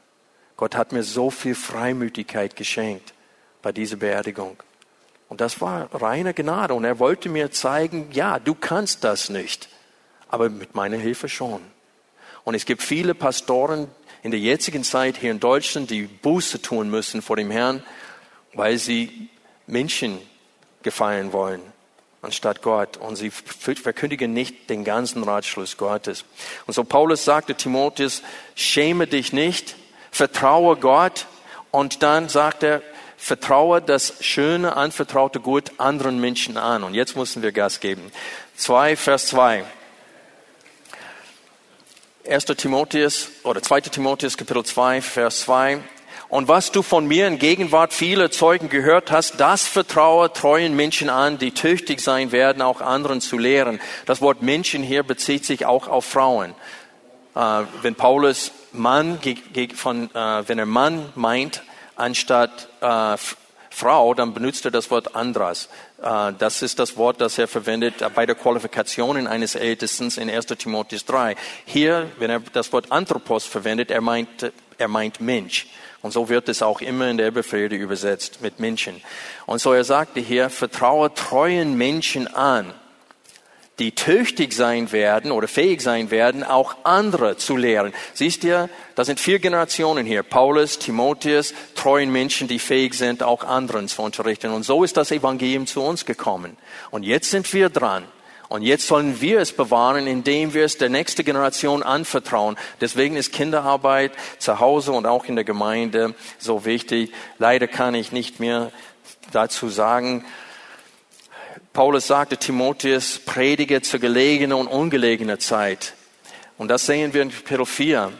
Gott hat mir so viel Freimütigkeit geschenkt bei dieser Beerdigung. Und das war reine Gnade. Und er wollte mir zeigen, ja, du kannst das nicht, aber mit meiner Hilfe schon. Und es gibt viele Pastoren, in der jetzigen Zeit hier in Deutschland, die Buße tun müssen vor dem Herrn, weil sie Menschen gefallen wollen anstatt Gott. Und sie verkündigen nicht den ganzen Ratschluss Gottes. Und so Paulus sagte Timotheus, schäme dich nicht, vertraue Gott. Und dann sagt er, vertraue das schöne, anvertraute Gut anderen Menschen an. Und jetzt müssen wir Gas geben. 2, Vers 2. 1. Timotheus oder 2. Timotheus Kapitel 2, Vers 2. Und was du von mir in Gegenwart vieler Zeugen gehört hast, das vertraue treuen Menschen an, die tüchtig sein werden, auch anderen zu lehren. Das Wort Menschen hier bezieht sich auch auf Frauen. Äh, wenn Paulus Mann, von, äh, wenn er Mann meint, anstatt äh, Frau, dann benutzt er das Wort Andras. Äh, das ist das Wort, das er verwendet bei der Qualifikation eines Ältesten in 1 Timotheus 3. Hier, wenn er das Wort Anthropos verwendet, er meint, er meint Mensch. Und so wird es auch immer in der Befehle übersetzt mit Menschen. Und so er sagte hier, vertraue treuen Menschen an die tüchtig sein werden oder fähig sein werden, auch andere zu lehren. Siehst du, da sind vier Generationen hier. Paulus, Timotheus, treuen Menschen, die fähig sind, auch anderen zu unterrichten. Und so ist das Evangelium zu uns gekommen. Und jetzt sind wir dran. Und jetzt sollen wir es bewahren, indem wir es der nächsten Generation anvertrauen. Deswegen ist Kinderarbeit zu Hause und auch in der Gemeinde so wichtig. Leider kann ich nicht mehr dazu sagen, Paulus sagte Timotheus, predige zur gelegenen und ungelegener Zeit. Und das sehen wir in Kapitel 4.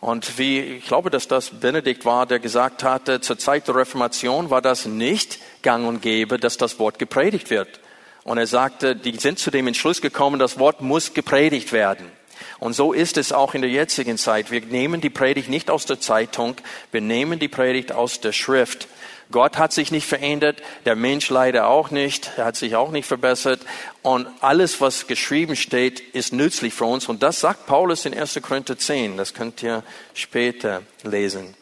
Und wie, ich glaube, dass das Benedikt war, der gesagt hatte, zur Zeit der Reformation war das nicht gang und gäbe, dass das Wort gepredigt wird. Und er sagte, die sind zu dem Entschluss gekommen, das Wort muss gepredigt werden. Und so ist es auch in der jetzigen Zeit. Wir nehmen die Predigt nicht aus der Zeitung, wir nehmen die Predigt aus der Schrift. Gott hat sich nicht verändert, der Mensch leider auch nicht, er hat sich auch nicht verbessert. Und alles, was geschrieben steht, ist nützlich für uns. Und das sagt Paulus in 1. Korinther 10. Das könnt ihr später lesen.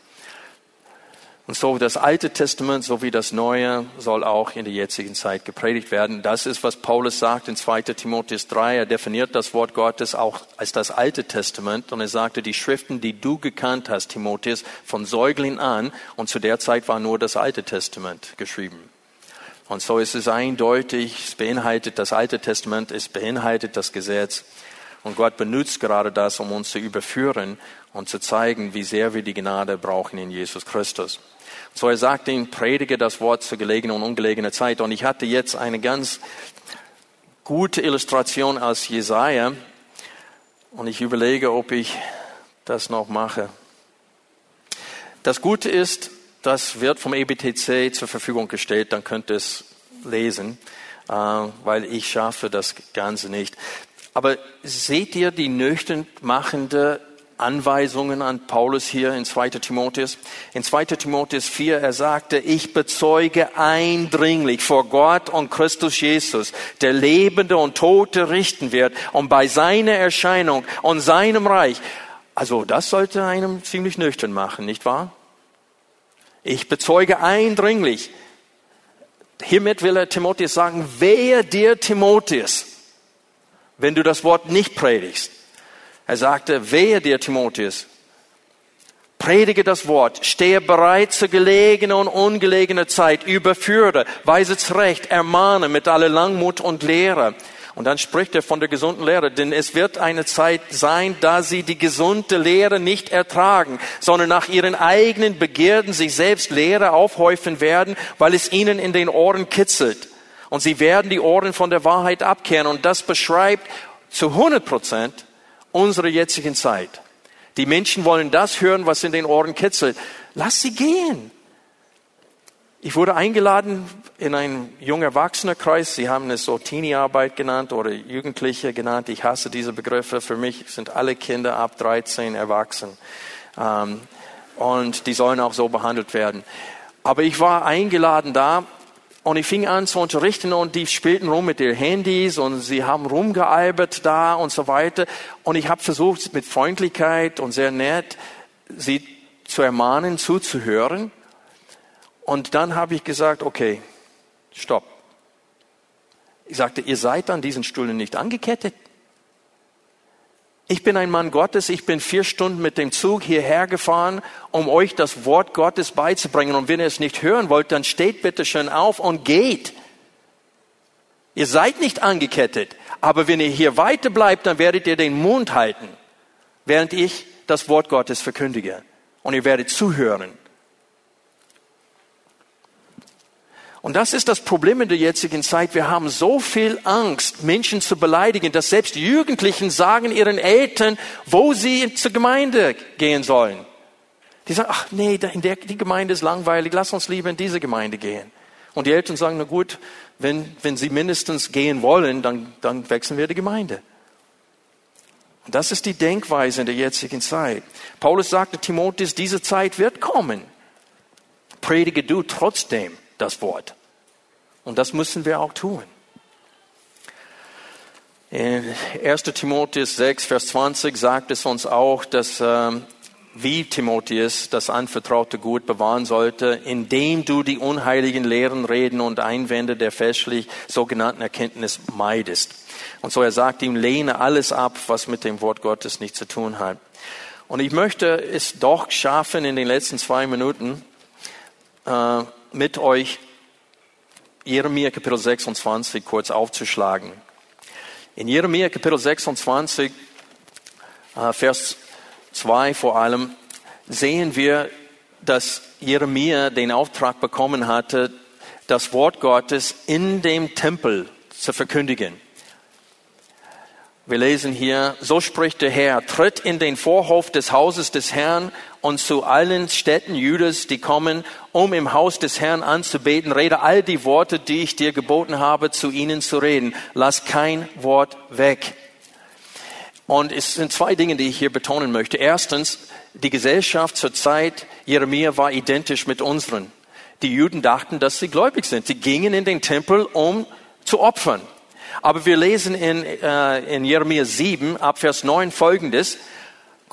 Und so das Alte Testament sowie das Neue soll auch in der jetzigen Zeit gepredigt werden. Das ist, was Paulus sagt in 2 Timotheus 3. Er definiert das Wort Gottes auch als das Alte Testament und er sagte, die Schriften, die du gekannt hast, Timotheus, von Säugling an und zu der Zeit war nur das Alte Testament geschrieben. Und so ist es eindeutig, es beinhaltet das Alte Testament, es beinhaltet das Gesetz. Und Gott benutzt gerade das, um uns zu überführen und zu zeigen, wie sehr wir die Gnade brauchen in Jesus Christus. So er sagt ihm, predige das Wort zur gelegenen und ungelegenen Zeit. Und ich hatte jetzt eine ganz gute Illustration aus Jesaja. Und ich überlege, ob ich das noch mache. Das Gute ist, das wird vom EBTC zur Verfügung gestellt. Dann könnt ihr es lesen, äh, weil ich schaffe das Ganze nicht. Aber seht ihr die nüchtern machende Anweisungen an Paulus hier in 2. Timotheus. In 2. Timotheus 4, er sagte, ich bezeuge eindringlich vor Gott und Christus Jesus, der Lebende und Tote richten wird und bei seiner Erscheinung und seinem Reich. Also das sollte einem ziemlich nüchtern machen, nicht wahr? Ich bezeuge eindringlich. Hiermit will er Timotheus sagen, wehe dir Timotheus, wenn du das Wort nicht predigst. Er sagte, wehe dir, Timotheus, predige das Wort, stehe bereit zur gelegenen und ungelegenen Zeit, überführe, weise zurecht, ermahne mit aller Langmut und Lehre. Und dann spricht er von der gesunden Lehre, denn es wird eine Zeit sein, da sie die gesunde Lehre nicht ertragen, sondern nach ihren eigenen Begierden sich selbst Lehre aufhäufen werden, weil es ihnen in den Ohren kitzelt. Und sie werden die Ohren von der Wahrheit abkehren. Und das beschreibt zu 100 Prozent unserer jetzigen Zeit. Die Menschen wollen das hören, was in den Ohren kitzelt. Lass sie gehen. Ich wurde eingeladen in einen jungen Erwachsenenkreis. Sie haben es so Teenie-Arbeit genannt oder Jugendliche genannt. Ich hasse diese Begriffe. Für mich sind alle Kinder ab 13 erwachsen. Ähm, und die sollen auch so behandelt werden. Aber ich war eingeladen da und ich fing an zu unterrichten und die spielten rum mit ihren Handys und sie haben rumgealbert da und so weiter. Und ich habe versucht, mit Freundlichkeit und sehr nett sie zu ermahnen, zuzuhören. Und dann habe ich gesagt, okay, stopp. Ich sagte, ihr seid an diesen Stühlen nicht angekettet. Ich bin ein Mann Gottes, ich bin vier Stunden mit dem Zug hierher gefahren, um euch das Wort Gottes beizubringen. Und wenn ihr es nicht hören wollt, dann steht bitte schön auf und geht. Ihr seid nicht angekettet, aber wenn ihr hier weiter bleibt, dann werdet ihr den Mund halten, während ich das Wort Gottes verkündige. Und ihr werdet zuhören. Und das ist das Problem in der jetzigen Zeit. Wir haben so viel Angst, Menschen zu beleidigen, dass selbst Jugendlichen sagen ihren Eltern, wo sie zur Gemeinde gehen sollen. Die sagen, ach nee, in der, die Gemeinde ist langweilig, lass uns lieber in diese Gemeinde gehen. Und die Eltern sagen, na gut, wenn, wenn sie mindestens gehen wollen, dann, dann wechseln wir die Gemeinde. Und das ist die Denkweise in der jetzigen Zeit. Paulus sagte Timotheus, diese Zeit wird kommen. Predige du trotzdem das Wort. Und das müssen wir auch tun. In 1. Timotheus 6, Vers 20 sagt es uns auch, dass äh, wie Timotheus das anvertraute Gut bewahren sollte, indem du die unheiligen Lehren, Reden und Einwände der fälschlich sogenannten Erkenntnis meidest. Und so er sagt ihm, lehne alles ab, was mit dem Wort Gottes nichts zu tun hat. Und ich möchte es doch schaffen, in den letzten zwei Minuten äh, mit euch Jeremia Kapitel 26 kurz aufzuschlagen. In Jeremia Kapitel 26, äh, Vers 2 vor allem, sehen wir, dass Jeremia den Auftrag bekommen hatte, das Wort Gottes in dem Tempel zu verkündigen. Wir lesen hier, so spricht der Herr, tritt in den Vorhof des Hauses des Herrn und zu allen Städten Judas, die kommen, um im Haus des Herrn anzubeten, rede all die Worte, die ich dir geboten habe, zu ihnen zu reden. Lass kein Wort weg. Und es sind zwei Dinge, die ich hier betonen möchte. Erstens, die Gesellschaft zur Zeit Jeremia war identisch mit unseren. Die Juden dachten, dass sie gläubig sind. Sie gingen in den Tempel, um zu opfern. Aber wir lesen in, äh, in Jeremia 7, ab Vers 9 folgendes.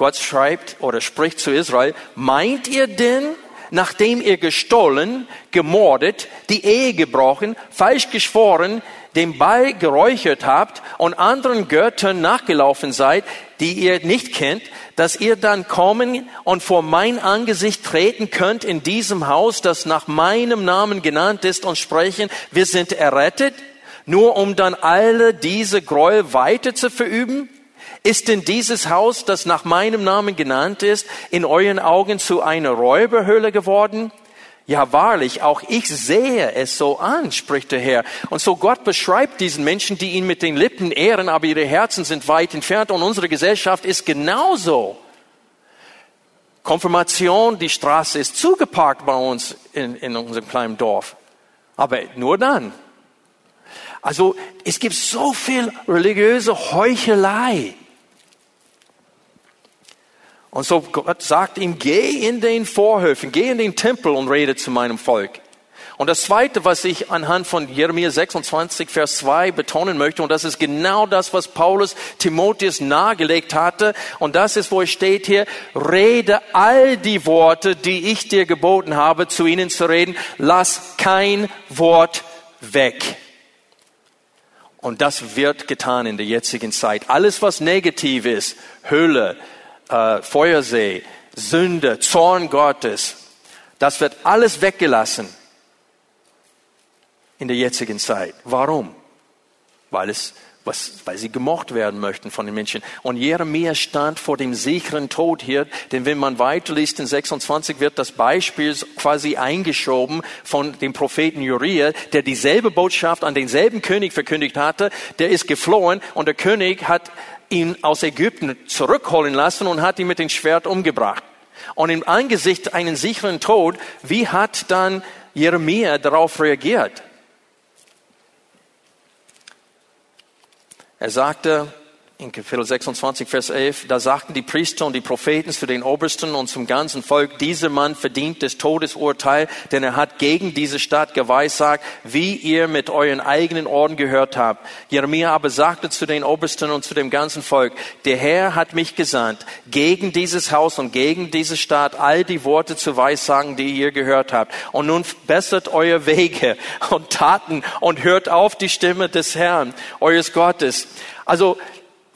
Gott schreibt oder spricht zu Israel, meint ihr denn, nachdem ihr gestohlen, gemordet, die Ehe gebrochen, falsch geschworen, dem Ball geräuchert habt und anderen Göttern nachgelaufen seid, die ihr nicht kennt, dass ihr dann kommen und vor mein Angesicht treten könnt in diesem Haus, das nach meinem Namen genannt ist und sprechen, wir sind errettet, nur um dann alle diese Gräuel weiter zu verüben? Ist denn dieses Haus, das nach meinem Namen genannt ist, in euren Augen zu einer Räuberhöhle geworden? Ja, wahrlich, auch ich sehe es so an, spricht der Herr. Und so Gott beschreibt diesen Menschen, die ihn mit den Lippen ehren, aber ihre Herzen sind weit entfernt. Und unsere Gesellschaft ist genauso. Konfirmation, die Straße ist zugeparkt bei uns in, in unserem kleinen Dorf. Aber nur dann. Also es gibt so viel religiöse Heuchelei. Und so Gott sagt ihm, geh in den Vorhöfen, geh in den Tempel und rede zu meinem Volk. Und das Zweite, was ich anhand von Jeremia 26, Vers 2 betonen möchte, und das ist genau das, was Paulus Timotheus nahegelegt hatte, und das ist, wo es steht hier, rede all die Worte, die ich dir geboten habe, zu ihnen zu reden, lass kein Wort weg. Und das wird getan in der jetzigen Zeit. Alles, was negativ ist, Hölle, äh, Feuersee, Sünde, Zorn Gottes, das wird alles weggelassen in der jetzigen Zeit. Warum? Weil es was, weil sie gemocht werden möchten von den Menschen. Und Jeremia stand vor dem sicheren Tod hier, denn wenn man weiterliest in 26 wird das Beispiel quasi eingeschoben von dem Propheten Uriah, der dieselbe Botschaft an denselben König verkündigt hatte, der ist geflohen und der König hat ihn aus Ägypten zurückholen lassen und hat ihn mit dem Schwert umgebracht. Und im Angesicht einen sicheren Tod, wie hat dann Jeremia darauf reagiert? Er sagte, in Kapitel 26, Vers 11, da sagten die Priester und die Propheten zu den Obersten und zum ganzen Volk, dieser Mann verdient das Todesurteil, denn er hat gegen diese Stadt geweissagt, wie ihr mit euren eigenen Ohren gehört habt. Jeremia aber sagte zu den Obersten und zu dem ganzen Volk, der Herr hat mich gesandt, gegen dieses Haus und gegen diese Stadt all die Worte zu weissagen, die ihr gehört habt. Und nun bessert eure Wege und Taten und hört auf die Stimme des Herrn, eures Gottes. Also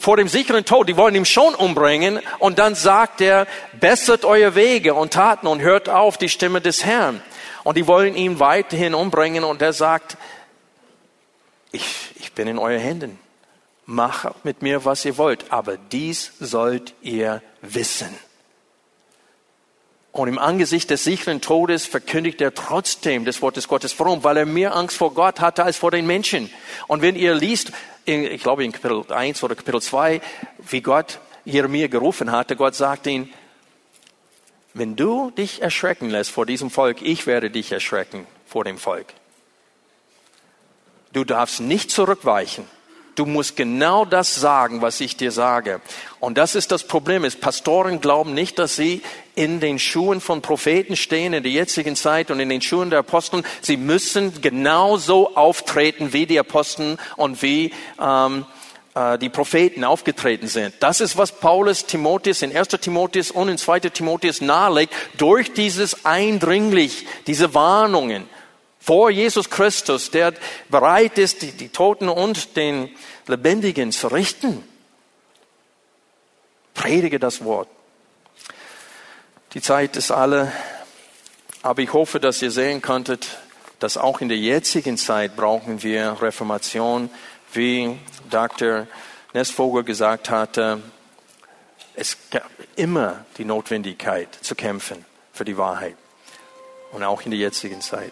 vor dem sicheren Tod, die wollen ihn schon umbringen und dann sagt er, bessert eure Wege und Taten und hört auf die Stimme des Herrn. Und die wollen ihn weiterhin umbringen und er sagt, ich, ich bin in euren Händen. Macht mit mir, was ihr wollt, aber dies sollt ihr wissen. Und im Angesicht des sicheren Todes verkündigt er trotzdem das Wort des Gottes. Warum? Weil er mehr Angst vor Gott hatte als vor den Menschen. Und wenn ihr liest, ich glaube in Kapitel 1 oder Kapitel 2, wie Gott Jeremia gerufen hatte. Gott sagte ihm, wenn du dich erschrecken lässt vor diesem Volk, ich werde dich erschrecken vor dem Volk. Du darfst nicht zurückweichen. Du musst genau das sagen, was ich dir sage. Und das ist das Problem. Ist Pastoren glauben nicht, dass sie in den Schuhen von Propheten stehen in der jetzigen Zeit und in den Schuhen der Apostel. Sie müssen genauso auftreten wie die Apostel und wie ähm, äh, die Propheten aufgetreten sind. Das ist, was Paulus Timotheus in 1. Timotheus und in 2. Timotheus nahelegt, durch dieses eindringlich, diese Warnungen vor Jesus Christus, der bereit ist, die, die Toten und den Lebendigen zu richten. Predige das Wort. Die Zeit ist alle, aber ich hoffe, dass ihr sehen konntet, dass auch in der jetzigen Zeit brauchen wir Reformation, wie Dr. Nessvogel gesagt hatte. Es gab immer die Notwendigkeit zu kämpfen für die Wahrheit und auch in der jetzigen Zeit.